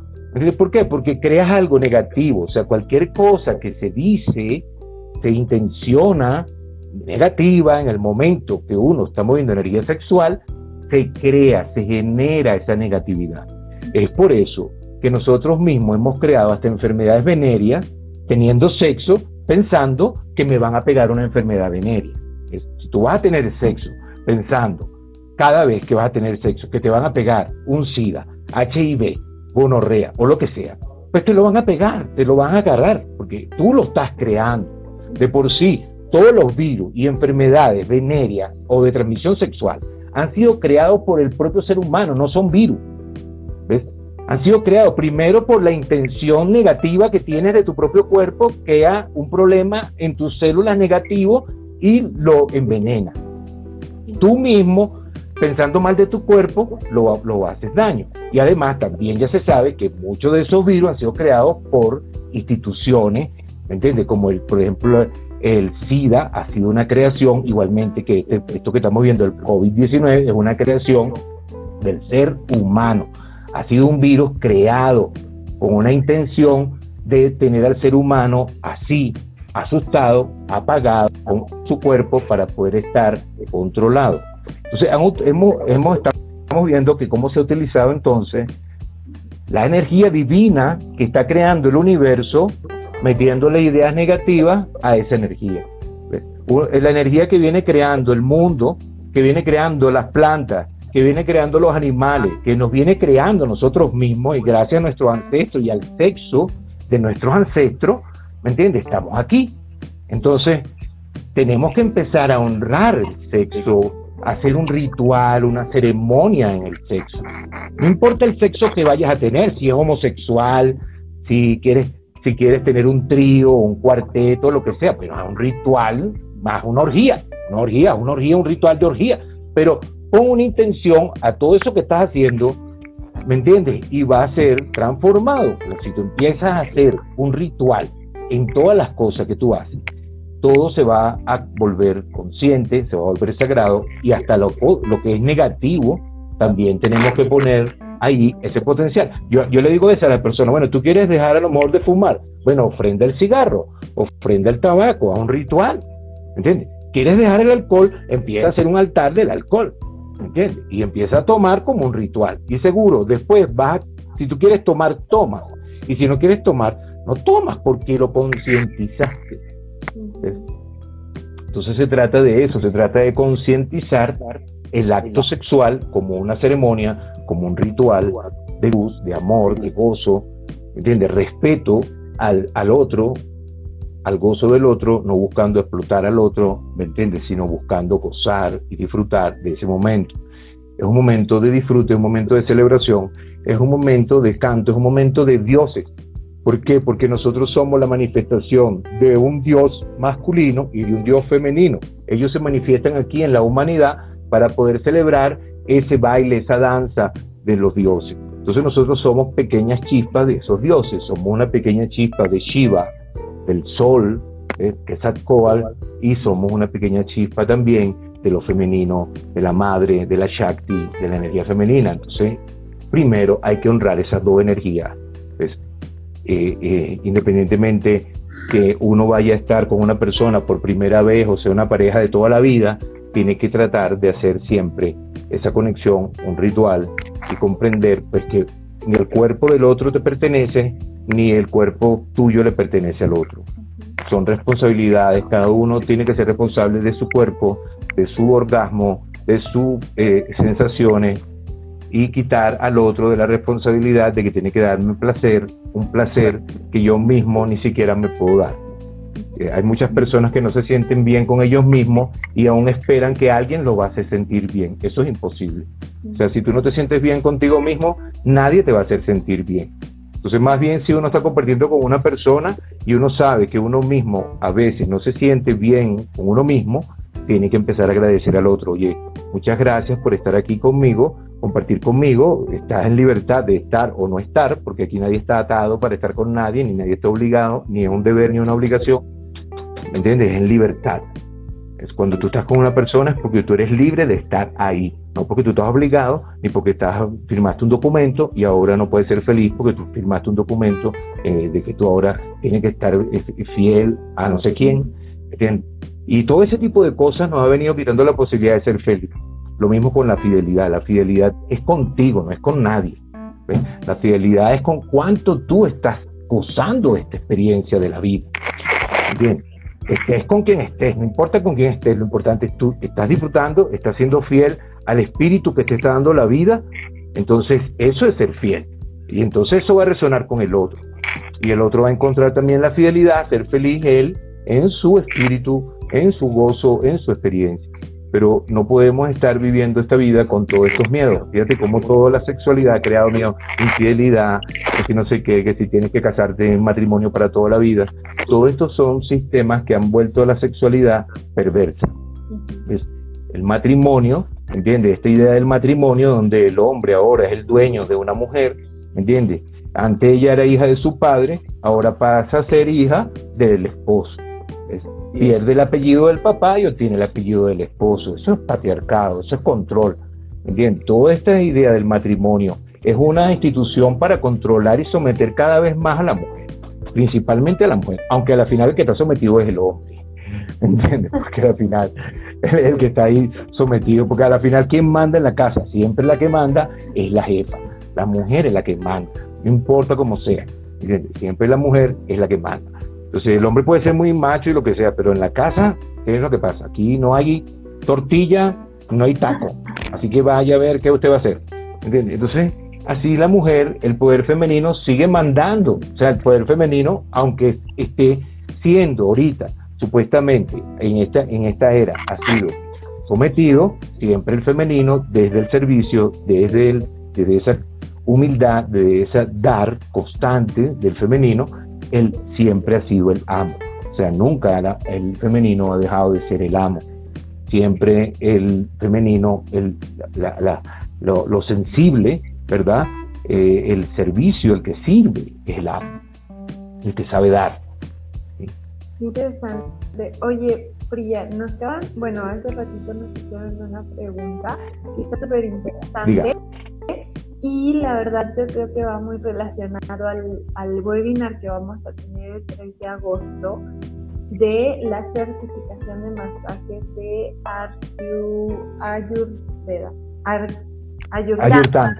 ¿Por qué? Porque creas algo negativo, o sea, cualquier cosa que se dice, se intenciona negativa en el momento que uno está moviendo energía sexual, se crea, se genera esa negatividad. Es por eso que nosotros mismos hemos creado hasta enfermedades venéreas teniendo sexo pensando que me van a pegar una enfermedad venérea. Si tú vas a tener sexo pensando cada vez que vas a tener sexo que te van a pegar un SIDA, HIV, gonorrea o lo que sea, pues te lo van a pegar, te lo van a agarrar, porque tú lo estás creando. De por sí, todos los virus y enfermedades venéreas o de transmisión sexual han sido creados por el propio ser humano, no son virus. ¿Ves? Han sido creados primero por la intención negativa que tienes de tu propio cuerpo, crea un problema en tus células negativo y lo envenena. Tú mismo, pensando mal de tu cuerpo, lo, lo haces daño. Y además también ya se sabe que muchos de esos virus han sido creados por instituciones, ¿me entiendes? Como el, por ejemplo el SIDA ha sido una creación, igualmente que este, esto que estamos viendo, el COVID-19, es una creación del ser humano. Ha sido un virus creado con una intención de tener al ser humano así, asustado, apagado con su cuerpo para poder estar controlado. Entonces, hemos, hemos estamos viendo que cómo se ha utilizado entonces la energía divina que está creando el universo metiéndole ideas negativas a esa energía. La energía que viene creando el mundo, que viene creando las plantas, que viene creando los animales, que nos viene creando nosotros mismos y gracias a nuestros ancestros y al sexo de nuestros ancestros, ¿me entiendes? Estamos aquí. Entonces, tenemos que empezar a honrar el sexo, hacer un ritual, una ceremonia en el sexo. No importa el sexo que vayas a tener, si es homosexual, si quieres si quieres tener un trío, un cuarteto, lo que sea, pero es un ritual más una orgía, una orgía, una orgía, un ritual de orgía, pero pon una intención a todo eso que estás haciendo, ¿me entiendes? Y va a ser transformado. si tú empiezas a hacer un ritual en todas las cosas que tú haces, todo se va a volver consciente, se va a volver sagrado y hasta lo, lo que es negativo también tenemos que poner ahí ese potencial. Yo, yo le digo eso a la persona, bueno, tú quieres dejar a lo mejor de fumar, bueno, ofrenda el cigarro, ofrenda el tabaco, a un ritual, ¿entiendes? ¿Quieres dejar el alcohol? Empieza a hacer un altar del alcohol, Y empieza a tomar como un ritual. Y seguro, después vas, si tú quieres tomar, toma. Y si no quieres tomar, no tomas porque lo concientizaste. Entonces se trata de eso, se trata de concientizar el acto sexual como una ceremonia, como un ritual de luz, de amor, de gozo, ¿entiendes? Respeto al, al otro, al gozo del otro, no buscando explotar al otro, ¿me entiendes? Sino buscando gozar y disfrutar de ese momento. Es un momento de disfrute, es un momento de celebración, es un momento de canto, es un momento de dioses. ¿Por qué? Porque nosotros somos la manifestación de un Dios masculino y de un Dios femenino. Ellos se manifiestan aquí en la humanidad para poder celebrar ese baile, esa danza de los dioses. Entonces nosotros somos pequeñas chispas de esos dioses, somos una pequeña chispa de Shiva, del sol, eh, que es Atkoal, y somos una pequeña chispa también de lo femenino, de la madre, de la Shakti, de la energía femenina. Entonces, primero hay que honrar esas dos energías. Pues, eh, eh, independientemente que uno vaya a estar con una persona por primera vez o sea una pareja de toda la vida, tiene que tratar de hacer siempre esa conexión, un ritual y comprender pues que ni el cuerpo del otro te pertenece, ni el cuerpo tuyo le pertenece al otro. Son responsabilidades, cada uno tiene que ser responsable de su cuerpo, de su orgasmo, de sus eh, sensaciones y quitar al otro de la responsabilidad de que tiene que darme placer, un placer que yo mismo ni siquiera me puedo dar. Eh, hay muchas personas que no se sienten bien con ellos mismos y aún esperan que alguien lo va a hacer sentir bien. Eso es imposible. O sea, si tú no te sientes bien contigo mismo, nadie te va a hacer sentir bien. Entonces, más bien si uno está compartiendo con una persona y uno sabe que uno mismo a veces no se siente bien con uno mismo, tiene que empezar a agradecer al otro. Oye, muchas gracias por estar aquí conmigo, compartir conmigo, estás en libertad de estar o no estar, porque aquí nadie está atado para estar con nadie, ni nadie está obligado, ni es un deber ni una obligación. ¿Me entiendes? Es en libertad. Cuando tú estás con una persona es porque tú eres libre de estar ahí, no porque tú estás obligado ni porque estás, firmaste un documento y ahora no puedes ser feliz porque tú firmaste un documento eh, de que tú ahora tienes que estar eh, fiel a no sé quién. ¿entiendes? Y todo ese tipo de cosas nos ha venido quitando la posibilidad de ser feliz. Lo mismo con la fidelidad. La fidelidad es contigo, no es con nadie. La fidelidad es con cuánto tú estás gozando esta experiencia de la vida. Bien, estés con quien estés, no importa con quién estés, lo importante es tú estás disfrutando, estás siendo fiel al espíritu que te está dando la vida. Entonces, eso es ser fiel. Y entonces eso va a resonar con el otro. Y el otro va a encontrar también la fidelidad, ser feliz él en su espíritu, en su gozo, en su experiencia. Pero no podemos estar viviendo esta vida con todos estos miedos. Fíjate cómo toda la sexualidad ha creado miedo, infidelidad, que si no sé qué, que si tienes que casarte en matrimonio para toda la vida. Todos estos son sistemas que han vuelto a la sexualidad perversa. El matrimonio, ¿entiendes? Esta idea del matrimonio donde el hombre ahora es el dueño de una mujer, ¿entiendes? Antes ella era hija de su padre, ahora pasa a ser hija del esposo pierde el apellido del papá y obtiene el apellido del esposo. Eso es patriarcado, eso es control. Bien, toda esta idea del matrimonio es una institución para controlar y someter cada vez más a la mujer, principalmente a la mujer, aunque al final el que está sometido es el hombre. ¿Entiendes? Porque al final es el que está ahí sometido, porque al final quien manda en la casa, siempre la que manda es la jefa, la mujer es la que manda, no importa cómo sea, siempre la mujer es la que manda. Entonces el hombre puede ser muy macho y lo que sea, pero en la casa, ¿qué es lo que pasa? Aquí no hay tortilla, no hay taco. Así que vaya a ver qué usted va a hacer. Entonces, así la mujer, el poder femenino sigue mandando. O sea, el poder femenino, aunque esté siendo ahorita, supuestamente, en esta, en esta era, ha sido sometido, siempre el femenino, desde el servicio, desde, el, desde esa humildad, desde esa dar constante del femenino, él siempre ha sido el amo. O sea, nunca el femenino ha dejado de ser el amo. Siempre el femenino, el, lo, sensible, ¿verdad? Eh, el servicio, el que sirve, es el amo, el que sabe dar. Interesante. Oye, Priya, nos quedan, bueno, hace ratito nos hicieron una pregunta que está súper interesante y la verdad yo creo que va muy relacionado al, al webinar que vamos a tener el 3 de agosto de la certificación de masajes de Ayurveda. Ayurveda.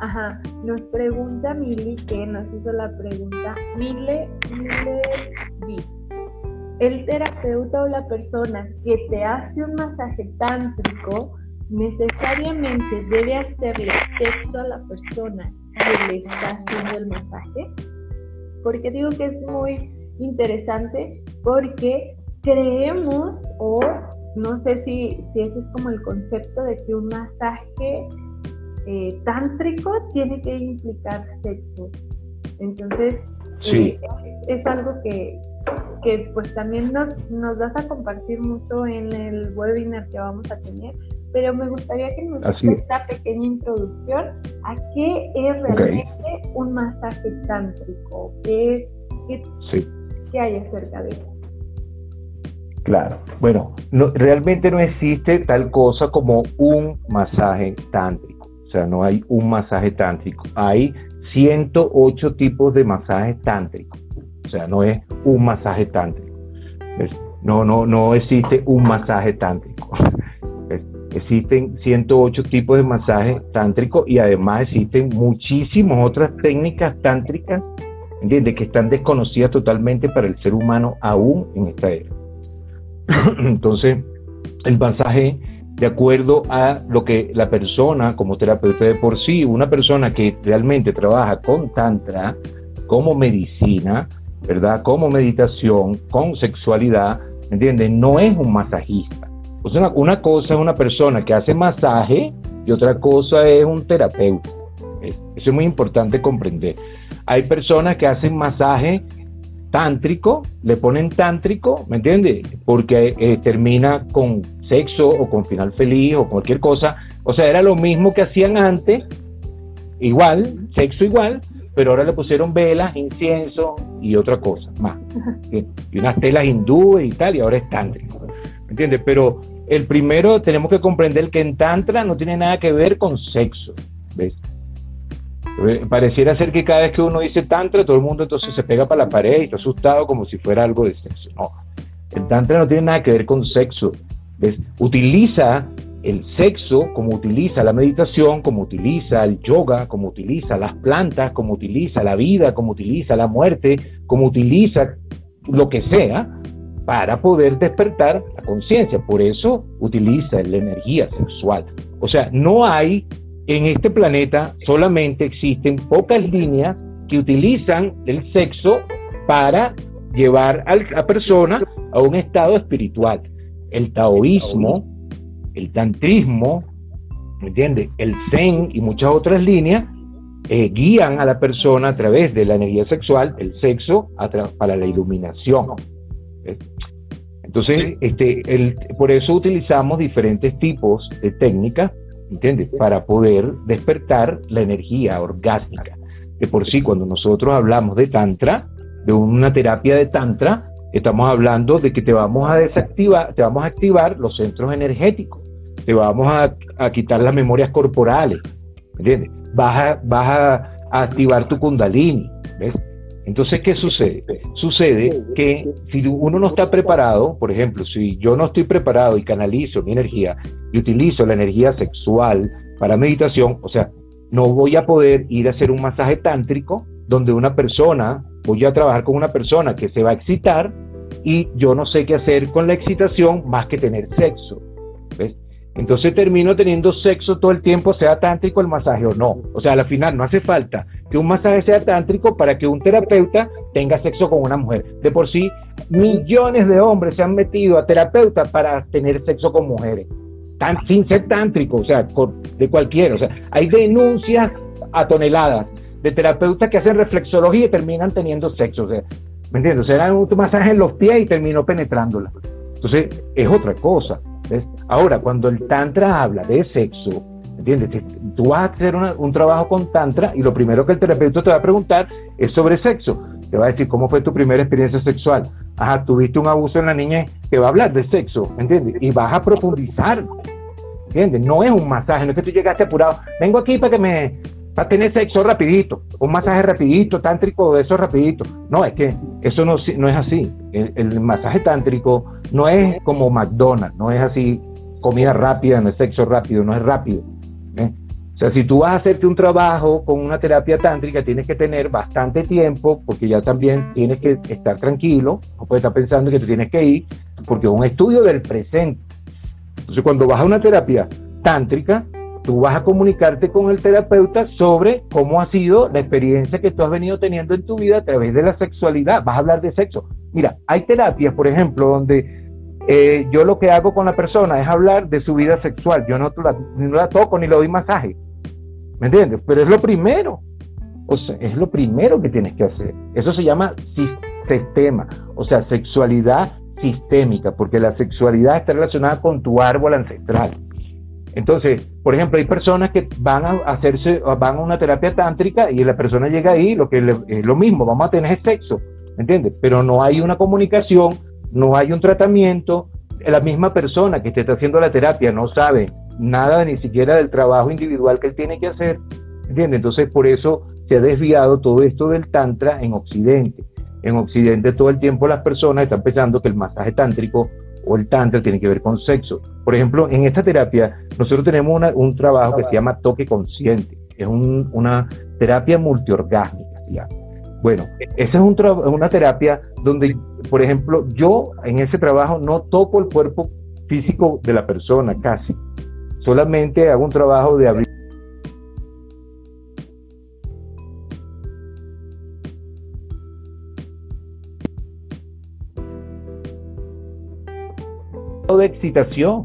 Ajá. Nos pregunta Mili, que nos hizo la pregunta, Mile, Mile El terapeuta o la persona que te hace un masaje tántrico necesariamente debe hacerle sexo a la persona que le está haciendo el masaje. Porque digo que es muy interesante porque creemos o no sé si, si ese es como el concepto de que un masaje eh, tántrico tiene que implicar sexo. Entonces, eh, es, algo que, que pues también nos, nos vas a compartir mucho en el webinar que vamos a tener, pero me gustaría que nos hagas esta pequeña introducción a qué es realmente un masaje tántrico, qué, qué hay acerca de eso. Claro, bueno, no, realmente no existe tal cosa como un masaje tántrico, o sea, no hay un masaje tántrico, hay 108 tipos de masajes tántricos, sea, no es un masaje tántrico, no, no, no existe un masaje tántrico, existen 108 tipos de masajes tántricos y además existen muchísimas otras técnicas tántricas, ¿entiendes? Que están desconocidas totalmente para el ser humano aún en esta era. Entonces, el masaje, de acuerdo a lo que la persona, como terapeuta de por sí, una persona que realmente trabaja con tantra, como medicina, ¿verdad? Como meditación, con sexualidad, ¿entiendes? No es un masajista. O sea, una cosa es una persona que hace masaje y otra cosa es un terapeuta. Eso es muy importante comprender. Hay personas que hacen masaje tántrico, le ponen tántrico, ¿me entiendes? Porque eh, termina con sexo o con final feliz o cualquier cosa. O sea, era lo mismo que hacían antes, igual, sexo igual, pero ahora le pusieron velas, incienso y otra cosa más. Y unas telas hindúes y tal, y ahora es tántrico. ¿Me entiendes? Pero el primero tenemos que comprender que en tantra no tiene nada que ver con sexo. ¿Ves? Eh, pareciera ser que cada vez que uno dice tantra, todo el mundo entonces se pega para la pared y está asustado como si fuera algo de sexo. No, el tantra no tiene nada que ver con sexo. Utiliza el sexo como utiliza la meditación, como utiliza el yoga, como utiliza las plantas, como utiliza la vida, como utiliza la muerte, como utiliza lo que sea para poder despertar la conciencia. Por eso utiliza la energía sexual. O sea, no hay en este planeta solamente existen pocas líneas que utilizan el sexo para llevar a la persona a un estado espiritual. El taoísmo, el tantrismo, ¿me entiendes? El zen y muchas otras líneas eh, guían a la persona a través de la energía sexual, el sexo, para la iluminación. Entonces, este, el, por eso utilizamos diferentes tipos de técnicas ¿entiendes? Para poder despertar la energía orgástica. Que por sí, cuando nosotros hablamos de Tantra, de una terapia de Tantra, estamos hablando de que te vamos a desactivar, te vamos a activar los centros energéticos, te vamos a, quitar las memorias corporales, ¿entiendes? Vas a, vas a, activar tu kundalini, ¿ves? Entonces, ¿qué sucede? Sucede que si uno no está preparado, por ejemplo, si yo no estoy preparado y canalizo mi energía y utilizo la energía sexual para meditación, o sea, no voy a poder ir a hacer un masaje tántrico donde una persona, voy a trabajar con una persona que se va a excitar y yo no sé qué hacer con la excitación más que tener sexo. ¿ves? Entonces termino teniendo sexo todo el tiempo, sea tántrico el masaje o no. O sea, al final no hace falta que un masaje sea tántrico para que un terapeuta tenga sexo con una mujer. De por sí, millones de hombres se han metido a terapeuta para tener sexo con mujeres, tan, sin ser tántrico, o sea, de cualquiera. O sea, hay denuncias a toneladas de terapeutas que hacen reflexología y terminan teniendo sexo. O sea, ¿me entiendes? O dan un masaje en los pies y terminó penetrándola. Entonces, es otra cosa. Ahora, cuando el Tantra habla de sexo, ¿entiendes? Tú vas a hacer un trabajo con Tantra y lo primero que el terapeuta te va a preguntar es sobre sexo. Te va a decir, ¿cómo fue tu primera experiencia sexual? Ajá, tuviste un abuso en la niña, te va a hablar de sexo, ¿entiendes? Y vas a profundizar, ¿entiendes? No es un masaje, no es que tú llegaste apurado, vengo aquí para que me, para tener sexo rapidito, un masaje rapidito, tántrico eso rapidito. No, es que eso no, no es así. El, masaje tántrico no es como McDonald's, no es así comida rápida, no es sexo rápido, no es rápido. ¿eh? O sea, si tú vas a hacerte un trabajo con una terapia tántrica, tienes que tener bastante tiempo, porque ya también tienes que estar tranquilo, no puedes estar pensando que tú tienes que ir, porque es un estudio del presente. Entonces, cuando vas a una terapia tántrica, tú vas a comunicarte con el terapeuta sobre cómo ha sido la experiencia que tú has venido teniendo en tu vida a través de la sexualidad. Vas a hablar de sexo. Mira, hay terapias, por ejemplo, donde eh, yo lo que hago con la persona es hablar de su vida sexual. Yo no la, no la toco ni le doy masaje. ¿Me entiendes? Pero es lo primero. O sea, es lo primero que tienes que hacer. Eso se llama sistema, o sea, sexualidad sistémica, porque la sexualidad está relacionada con tu árbol ancestral. Entonces, por ejemplo, hay personas que van a hacerse, van a una terapia tántrica y la persona llega ahí, lo que es lo mismo, vamos a tener sexo, ¿entiendes? Pero no hay una comunicación, no hay un tratamiento, la misma persona que te está haciendo la terapia no sabe nada ni siquiera del trabajo individual que él tiene que hacer, ¿entiendes? Entonces, por eso se ha desviado todo esto del tantra en Occidente. En Occidente todo el tiempo las personas están pensando que el masaje tántrico o el tantra tiene que ver con sexo. Por ejemplo, en esta terapia nosotros tenemos un trabajo que se llama toque consciente. Es una terapia multiorgásmica. Bueno, esa es una terapia donde, por ejemplo, yo en ese trabajo no toco el cuerpo físico de la persona casi. Solamente hago un trabajo de abrir excitación.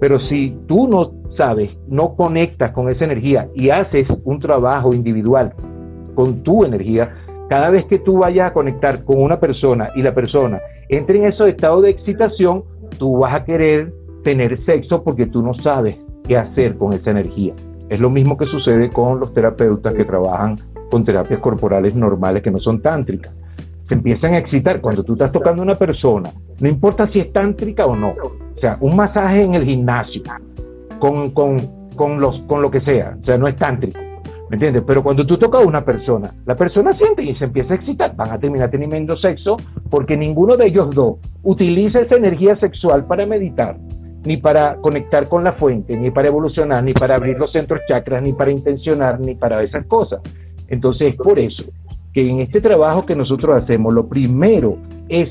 Pero si tú no sabes, no conectas con esa energía y haces un trabajo individual con tu energía, cada vez que tú vayas a conectar con una persona y la persona entre en ese estado de excitación, tú vas a querer tener sexo porque tú no sabes qué hacer con esa energía. Es lo mismo que sucede con los terapeutas que trabajan con terapias corporales normales que no son tántricas se empiezan a excitar cuando tú estás tocando a una persona, no importa si es tántrica o no. O sea, un masaje en el gimnasio, con, con, con, los, con lo que sea, o sea, no es tántrico. ¿Me entiendes? Pero cuando tú tocas a una persona, la persona siente y se empieza a excitar. Van a terminar teniendo sexo porque ninguno de ellos dos utiliza esa energía sexual para meditar, ni para conectar con la fuente, ni para evolucionar, ni para abrir los centros chakras, ni para intencionar, ni para esas cosas. Entonces, por eso que en este trabajo que nosotros hacemos, lo primero es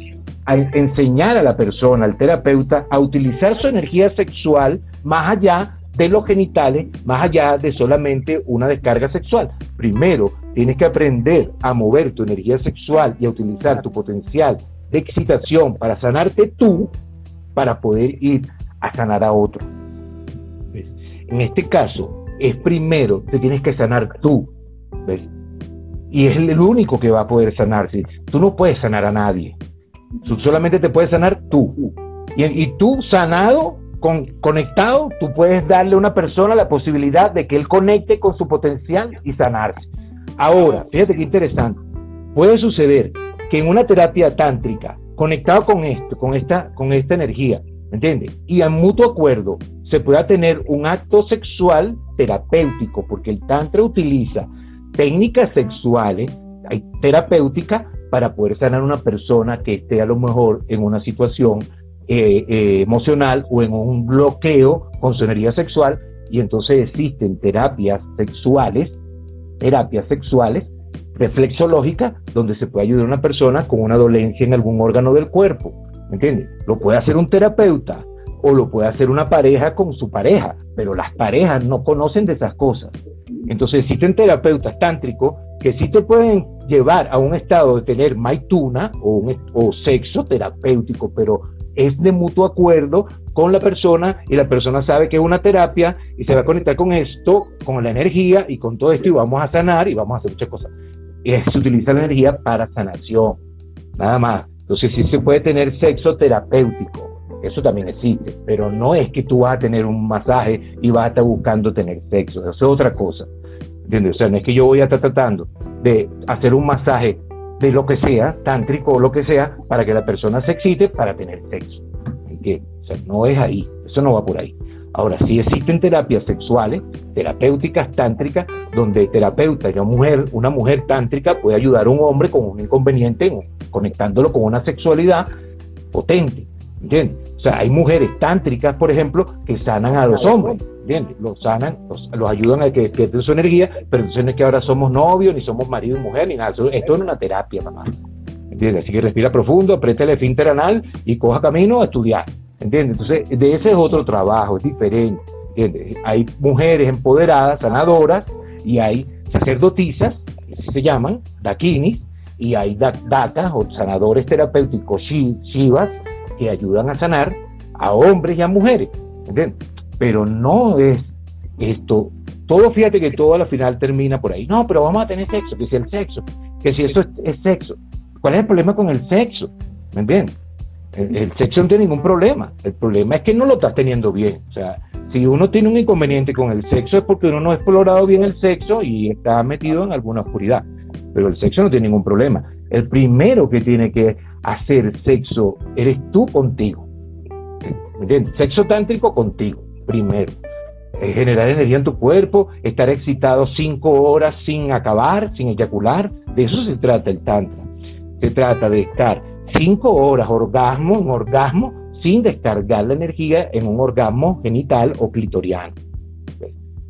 enseñar a la persona, al terapeuta, a utilizar su energía sexual más allá de los genitales, más allá de solamente una descarga sexual. Primero, tienes que aprender a mover tu energía sexual y a utilizar tu potencial de excitación para sanarte tú, para poder ir a sanar a otro. En este caso, es primero, te tienes que sanar tú. ¿ves? Y es el único que va a poder sanarse. Tú no puedes sanar a nadie. Solamente te puedes sanar tú. Y, tú sanado, con, conectado, tú puedes darle a una persona la posibilidad de que él conecte con su potencial y sanarse. Ahora, fíjate qué interesante. Puede suceder que en una terapia tántrica, conectado con esto, con esta, con esta energía, ¿entiendes? Y a mutuo acuerdo, se pueda tener un acto sexual terapéutico, porque el tantra utiliza técnicas sexuales, hay terapéutica para poder sanar a una persona que esté a lo mejor en una situación eh, eh, emocional o en un bloqueo con su energía sexual y entonces existen terapias sexuales, terapias sexuales reflexológicas donde se puede ayudar a una persona con una dolencia en algún órgano del cuerpo, ¿me entiendes? Lo puede hacer un terapeuta o lo puede hacer una pareja con su pareja, pero las parejas no conocen de esas cosas. Entonces existen terapeutas tántricos que sí te pueden llevar a un estado de tener maituna o, o sexo terapéutico, pero es de mutuo acuerdo con la persona y la persona sabe que es una terapia y se va a conectar con esto, con la energía y con todo esto y vamos a sanar y vamos a hacer muchas cosas. Y se utiliza la energía para sanación, nada más. Entonces sí se puede tener sexo terapéutico, eso también existe, pero no es que tú vas a tener un masaje y vas a estar buscando tener sexo, eso es otra cosa. ¿Entiendes? O sea, no es que yo voy a estar tratando de hacer un masaje de lo que sea, tántrico o lo que sea, para que la persona se excite para tener sexo. ¿Entiendes? O sea, no es ahí, eso no va por ahí. Ahora, sí existen terapias sexuales, terapéuticas tántricas, donde terapeuta una mujer, una mujer tántrica puede ayudar a un hombre con un inconveniente, conectándolo con una sexualidad potente. ¿Entiendes? O sea, hay mujeres tántricas, por ejemplo, que sanan a los hombres, ¿entiendes? Los sanan, los, ayudan a que despierten su energía, pero entonces no es que ahora somos novios, ni somos marido y mujer, ni nada. Esto es una terapia, mamá. ¿Entiendes? Así que respira profundo, aprieta el esfínter anal y coja camino a estudiar. ¿entiendes? Entonces, de ese es otro trabajo, es diferente, ¿entiendes? Hay mujeres empoderadas, sanadoras, y hay sacerdotisas, así se llaman, dakinis, y hay dakas o sanadores terapéuticos shivas que ayudan a sanar a hombres y a mujeres, ¿entiendes? Pero no es esto, todo fíjate que todo al final termina por ahí, no, pero vamos a tener sexo, que si el sexo, que si eso es, sexo, ¿cuál es el problema con el sexo? ¿Me entiendes? El, sexo no tiene ningún problema, el problema es que no lo estás teniendo bien, o sea, si uno tiene un inconveniente con el sexo es porque uno no ha explorado bien el sexo y está metido en alguna oscuridad pero el sexo no tiene ningún problema. El primero que tiene que hacer sexo eres tú contigo. ¿Me entiendes? Sexo tántrico contigo, primero. generar energía en tu cuerpo, estar excitado cinco horas sin acabar, sin eyacular. De eso se trata el tantra. Se trata de estar cinco horas orgasmo en orgasmo sin descargar la energía en un orgasmo genital o clitoriano.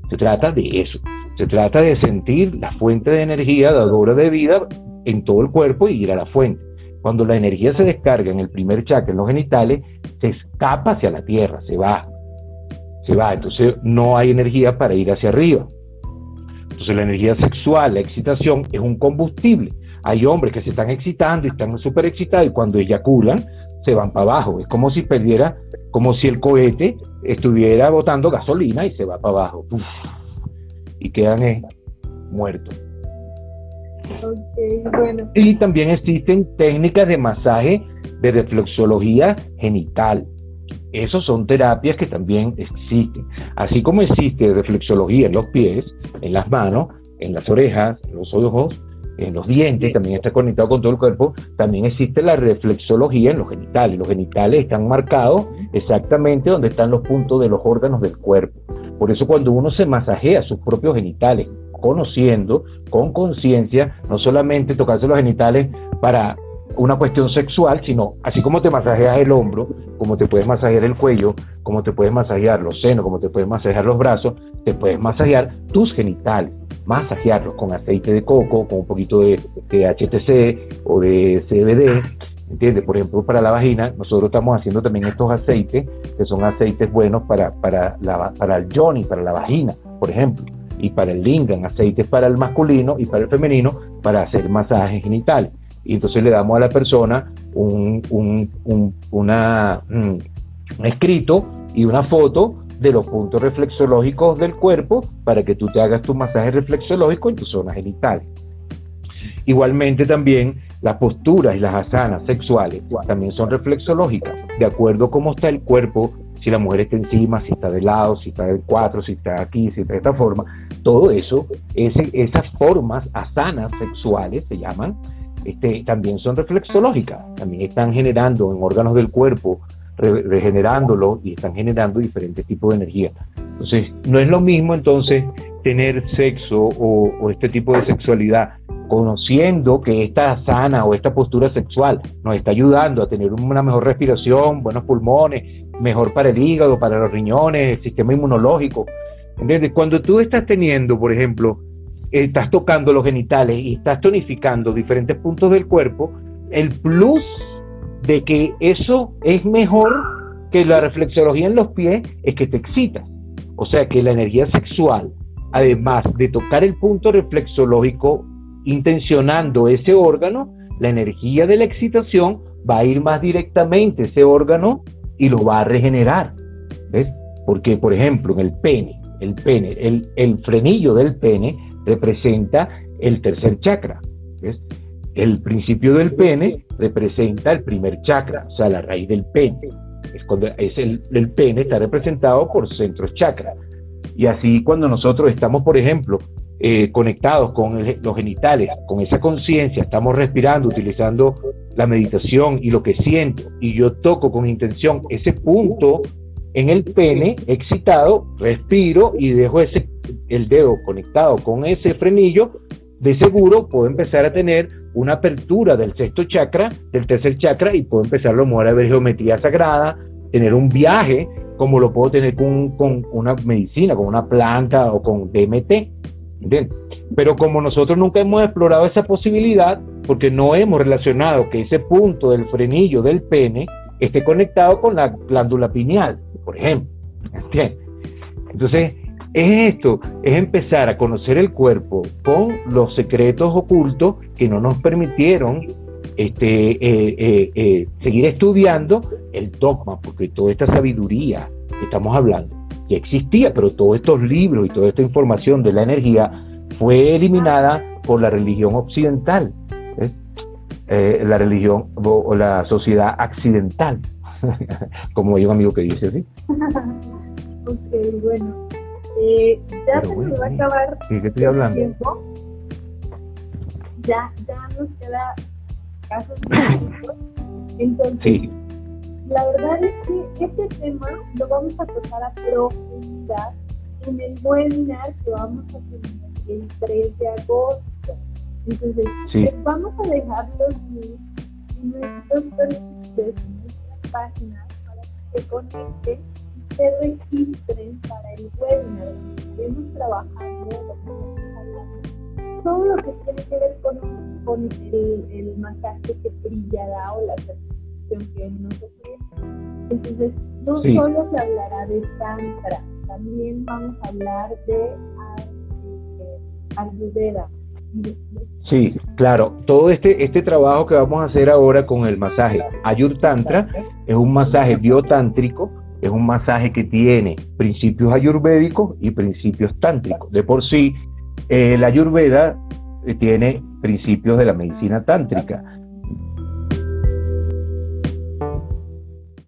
Se trata de eso. Se trata de sentir la fuente de energía dadora de vida en todo el cuerpo y ir a la fuente. Cuando la energía se descarga en el primer chakra, en los genitales, se escapa hacia la tierra, se va. Se va. Entonces no hay energía para ir hacia arriba. Entonces la energía sexual, la excitación, es un combustible. Hay hombres que se están excitando y están súper excitados y cuando eyaculan se van para abajo. Es como si perdiera, como si el cohete estuviera botando gasolina y se va para abajo y quedan eh, muertos. Y también existen técnicas de masaje de reflexología genital. Esas son terapias que también existen. Así como existe reflexología en los pies, en las manos, en las orejas, en los ojos, en los dientes, también está conectado con todo el cuerpo, también existe la reflexología en los genitales. Los genitales están marcados exactamente donde están los puntos de los órganos del cuerpo. Por eso cuando uno se masajea sus propios genitales, conociendo, con conciencia, no solamente tocarse los genitales para una cuestión sexual, sino así como te masajeas el hombro, como te puedes masajear el cuello, como te puedes masajear los senos, como te puedes masajear los brazos, te puedes masajear tus genitales, masajearlos con aceite de coco, con un poquito de, de HTC o de CBD, ¿Entiendes? Por ejemplo, para la vagina, nosotros estamos haciendo también estos aceites, que son aceites buenos para, para, la, para el yoni, para la vagina, por ejemplo, y para el lingam, aceites para el masculino y para el femenino, para hacer masajes genitales. Y entonces le damos a la persona un, un, un, una, un escrito y una foto de los puntos reflexológicos del cuerpo para que tú te hagas tu masaje reflexológico en tu zona genital. Igualmente también las posturas y las asanas sexuales también son reflexológicas, de acuerdo a cómo está el cuerpo, si la mujer está encima, si está de lado, si está de cuatro, si está aquí, si está de esta forma. Todo eso, ese, esas formas asanas sexuales se llaman, este, también son reflexológicas, también están generando en órganos del cuerpo, regenerándolo y están generando diferentes tipos de energía. Entonces, no es lo mismo entonces tener sexo o, o este tipo de sexualidad conociendo que esta sana o esta postura sexual nos está ayudando a tener una mejor respiración, buenos pulmones, mejor para el hígado, para los riñones, el sistema inmunológico. ¿Entiendes? Cuando tú estás teniendo, por ejemplo, estás tocando los genitales y estás tonificando diferentes puntos del cuerpo, el plus de que eso es mejor que la reflexología en los pies es que te excitas. O sea que la energía sexual, además de tocar el punto reflexológico intencionando ese órgano, la energía de la excitación va a ir más directamente a ese órgano y lo va a regenerar. ¿Ves? Porque, por ejemplo, en el pene, el pene, el, el frenillo del pene representa el tercer chakra. ¿ves? El principio del pene representa el primer chakra, o sea, la raíz del pene. Es cuando es el, el pene está representado por centros chakra. Y así cuando nosotros estamos, por ejemplo, eh, conectados con los genitales, con esa conciencia, estamos respirando, utilizando la meditación y lo que siento, y yo toco con intención ese punto en el pene excitado, respiro y dejo ese, el dedo conectado con ese frenillo, de seguro puedo empezar a tener una apertura del sexto chakra, del tercer chakra, y puedo empezar a mover a ver geometría sagrada, tener un viaje como lo puedo tener con, con una medicina, con una planta o con DMT pero como nosotros nunca hemos explorado esa posibilidad, porque no hemos relacionado que ese punto del frenillo del pene esté conectado con la glándula pineal, por ejemplo. Entonces, es esto, es empezar a conocer el cuerpo con los secretos ocultos que no nos permitieron este, eh, eh, eh, seguir estudiando el dogma, porque toda esta sabiduría que estamos hablando ya existía, pero todos estos libros y toda esta información de la energía fue eliminada por la religión occidental, la religión o, la sociedad accidental, como hay un amigo que dice así. ok, bueno. ya se nos va a acabar ¿qué estoy hablando? el tiempo. Ya, ya nos queda casos Entonces, la verdad es que este tema lo vamos a tocar a profundidad en el webinar que vamos a tener el 3 de agosto. Entonces, les vamos a dejar los links en nuestros perfiles, en nuestra página, para que se conecten y se registren para el webinar. Estamos trabajando lo que estamos hablando. Todo lo que tiene que ver con, con el, el masaje que brillará o la que entonces, no solo se hablará de Tantra, también vamos a hablar de Ayurveda. Sí, claro. Todo este, este trabajo que vamos a hacer ahora con el masaje Ayur Tantra es un masaje biotántrico, es un masaje que tiene principios ayurvédicos y principios tántricos. De por sí, eh, la Ayurveda eh, tiene principios de la medicina tántrica